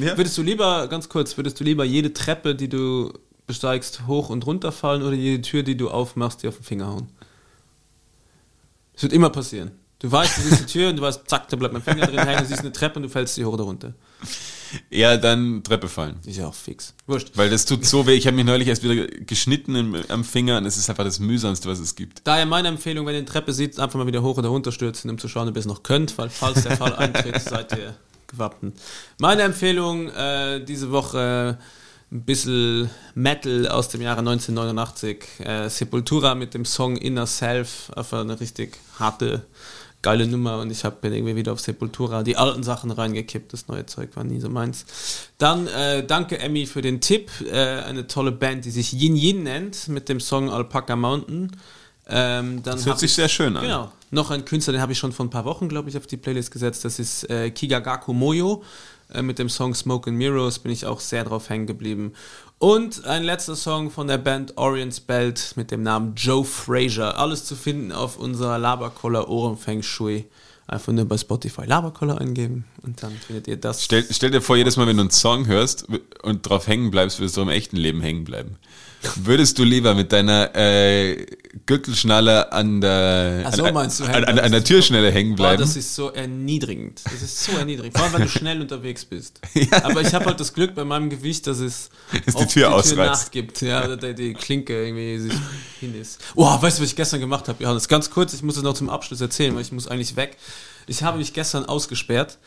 Ja. Würdest du lieber, ganz kurz, würdest du lieber jede Treppe, die du besteigst, hoch und runter fallen oder jede Tür, die du aufmachst, dir auf den Finger hauen? Das wird immer passieren. Du weißt, du siehst die Tür und du weißt, zack, da bleibt mein Finger drin hängen, du siehst eine Treppe und du fällst die hoch oder runter. Ja, dann Treppe fallen. Ist ja auch fix. Wurscht. Weil das tut so weh. Ich habe mich neulich erst wieder geschnitten im, am Finger und es ist einfach das mühsamste, was es gibt. Daher meine Empfehlung, wenn ihr eine Treppe seht, einfach mal wieder hoch oder runter stürzen, um zu schauen, ob ihr es noch könnt, weil falls der Fall eintritt, seid ihr gewappnet. Meine Empfehlung äh, diese Woche ein bisschen Metal aus dem Jahre 1989. Äh, Sepultura mit dem Song Inner Self. Einfach eine richtig harte, geile Nummer und ich habe bin irgendwie wieder auf Sepultura die alten Sachen reingekippt. Das neue Zeug war nie so meins. Dann äh, danke Emmy für den Tipp. Äh, eine tolle Band, die sich Yin Yin nennt mit dem Song Alpaca Mountain. Ähm, dann Das hört sich ich- sehr schön an. Genau. Noch ein Künstler, den habe ich schon vor ein paar Wochen, glaube ich, auf die Playlist gesetzt. Das ist äh, Kigagaku Moyo. Äh, mit dem Song Smoke and Mirrors bin ich auch sehr drauf hängen geblieben. Und ein letzter Song von der Band Orient Belt mit dem Namen Joe Frazier. Alles zu finden auf unserer Laberkoller Ohren Feng Shui. Einfach nur bei Spotify Laberkoller eingeben und dann findet ihr das. Stell, stell dir vor, jedes Mal, wenn du einen Song hörst und drauf hängen bleibst, würdest du im echten Leben hängen bleiben. Würdest du lieber mit deiner äh, Gürtelschnalle an der, so, an, du, an, hängen an, an der. Türschnelle hängen Boah, bleiben? das ist so erniedrigend. Das ist so erniedrigend. Vor allem, wenn du schnell unterwegs bist. Aber ich habe halt das Glück bei meinem Gewicht, dass es Dass die Tür ausreißt. nachgibt. Ja, oder die, die Klinke irgendwie sich hin ist. Boah, weißt du, was ich gestern gemacht habe, Johannes? Ganz kurz, ich muss es noch zum Abschluss erzählen, weil ich muss eigentlich weg. Ich habe mich gestern ausgesperrt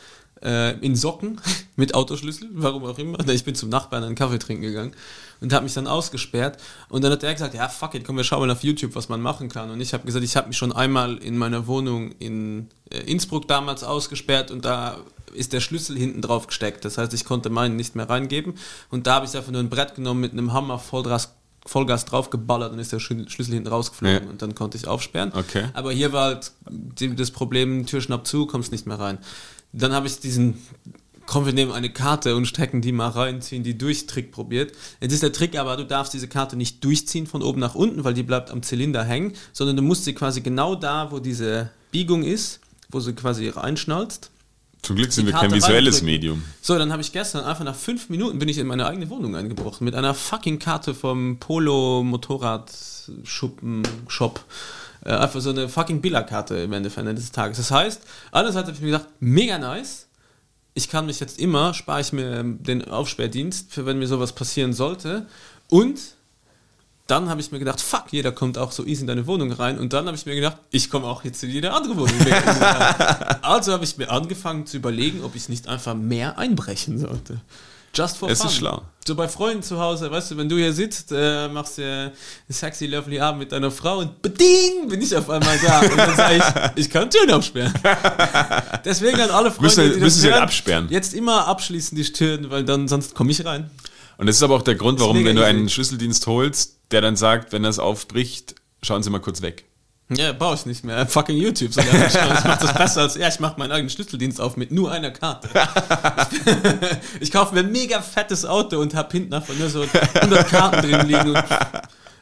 äh, in Socken mit Autoschlüssel, warum auch immer. Ich bin zum Nachbarn einen Kaffee trinken gegangen und habe mich dann ausgesperrt. Und dann hat er gesagt, ja, fuck it, komm, wir schauen mal auf YouTube, was man machen kann. Und ich habe gesagt, ich habe mich schon einmal in meiner Wohnung in äh, Innsbruck damals ausgesperrt und da ist der Schlüssel hinten drauf gesteckt. Das heißt, ich konnte meinen nicht mehr reingeben. Und da habe ich einfach nur ein Brett genommen mit einem Hammer Vollgas, Vollgas draufgeballert und ist der Schlü- Schlüssel hinten rausgeflogen. Ja. Und dann konnte ich aufsperren. Okay. Aber hier war halt das Problem, Tür schnapp zu, kommst nicht mehr rein. Dann habe ich diesen, komm, wir nehmen eine Karte und stecken die mal rein, ziehen die durch, Trick probiert. Jetzt ist der Trick aber, du darfst diese Karte nicht durchziehen von oben nach unten, weil die bleibt am Zylinder hängen, sondern du musst sie quasi genau da, wo diese Biegung ist, wo sie quasi reinschnallst. Zum Glück sind wir kein visuelles. Medium. So, dann habe ich gestern einfach nach fünf Minuten bin ich in meine eigene Wohnung eingebrochen mit einer fucking Karte vom Polo Motorrad Schuppen Shop. Äh, einfach so eine fucking Billerkarte im Endeffekt Ende des Tages. Das heißt, einerseits habe ich mir gedacht, mega nice. Ich kann mich jetzt immer, spare ich mir ähm, den Aufsperrdienst, für wenn mir sowas passieren sollte. Und dann habe ich mir gedacht, fuck, jeder kommt auch so easy in deine Wohnung rein. Und dann habe ich mir gedacht, ich komme auch jetzt in jede andere Wohnung also habe ich mir angefangen zu überlegen, ob ich nicht einfach mehr einbrechen sollte. Just for Es fun. ist schlau. So bei Freunden zu Hause, weißt du, wenn du hier sitzt, äh, machst du einen sexy, lovely Abend mit deiner Frau und beding, bin ich auf einmal da. Und dann sage ich, ich kann Türen aufsperren. Deswegen an alle Freunde, Müssen- die das müssen sie hören, absperren. Jetzt immer abschließen die Türen, weil dann sonst komme ich rein. Und das ist aber auch der Grund, warum, wenn du einen Schlüsseldienst holst, der dann sagt, wenn er es aufbricht, schauen Sie mal kurz weg. Ja, brauche ich nicht mehr. Fucking YouTube schauen. Ich mache das besser als er. Ich mache meinen eigenen Schlüsseldienst auf mit nur einer Karte. ich kaufe mir ein mega fettes Auto und habe hinten einfach nur so 100 Karten drin liegen. Und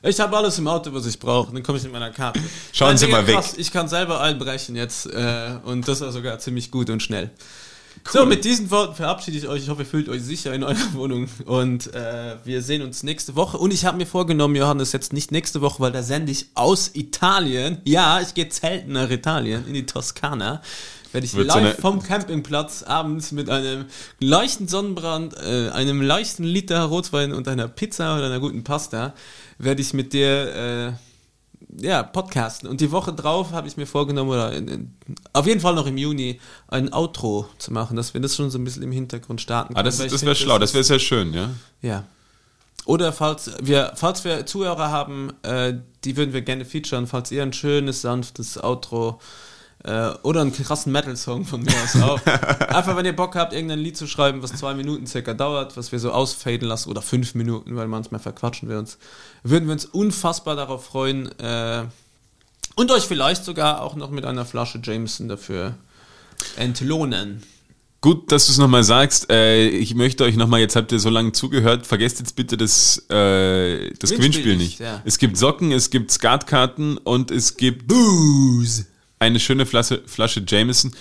ich habe alles im Auto, was ich brauche. Dann komme ich mit meiner Karte. Schauen Nein, Sie mal weg. krass. Ich kann selber einbrechen jetzt. Äh, und das war sogar ziemlich gut und schnell. So, mit diesen Worten verabschiede ich euch. Ich hoffe, ihr fühlt euch sicher in eurer Wohnung. Und äh, wir sehen uns nächste Woche. Und ich habe mir vorgenommen, Johannes, jetzt nicht nächste Woche, weil da sende ich aus Italien. Ja, ich gehe zelten nach Italien, in die Toskana. Werde ich Wird live so vom Campingplatz abends mit einem leichten Sonnenbrand, äh, einem leichten Liter Rotwein und einer Pizza oder einer guten Pasta, werde ich mit dir... Äh, ja, podcasten. Und die Woche drauf habe ich mir vorgenommen, oder in, in, auf jeden Fall noch im Juni, ein Outro zu machen, dass wir das schon so ein bisschen im Hintergrund starten Ah, das das wäre schlau, das wäre sehr schön, ja. Ja. Oder falls wir, falls wir Zuhörer haben, äh, die würden wir gerne featuren, falls ihr ein schönes, sanftes Outro äh, oder einen krassen Metal-Song von mir aus auch. Einfach, wenn ihr Bock habt, irgendein Lied zu schreiben, was zwei Minuten circa dauert, was wir so ausfaden lassen, oder fünf Minuten, weil manchmal verquatschen wir uns, würden wir uns unfassbar darauf freuen äh, und euch vielleicht sogar auch noch mit einer Flasche Jameson dafür entlohnen. Gut, dass du es nochmal sagst. Äh, ich möchte euch nochmal, jetzt habt ihr so lange zugehört, vergesst jetzt bitte das, äh, das Gewinnspiel Gewinnspiel nicht, nicht. ja. Es gibt Socken, es gibt Skatkarten und es gibt Booze. Eine schöne Flasche, Flasche Jameson.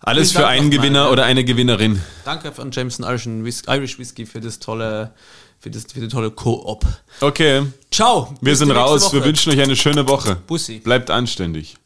Alles für einen Gewinner ja. oder eine Gewinnerin. Danke an Jameson Irish Whis Irish Whiskey für das tolle, für das, für die tolle Co-op. Okay, Ciao. wir sind raus. Wir Woche. wünschen euch eine schöne Woche. Bussi. Bleibt anständig.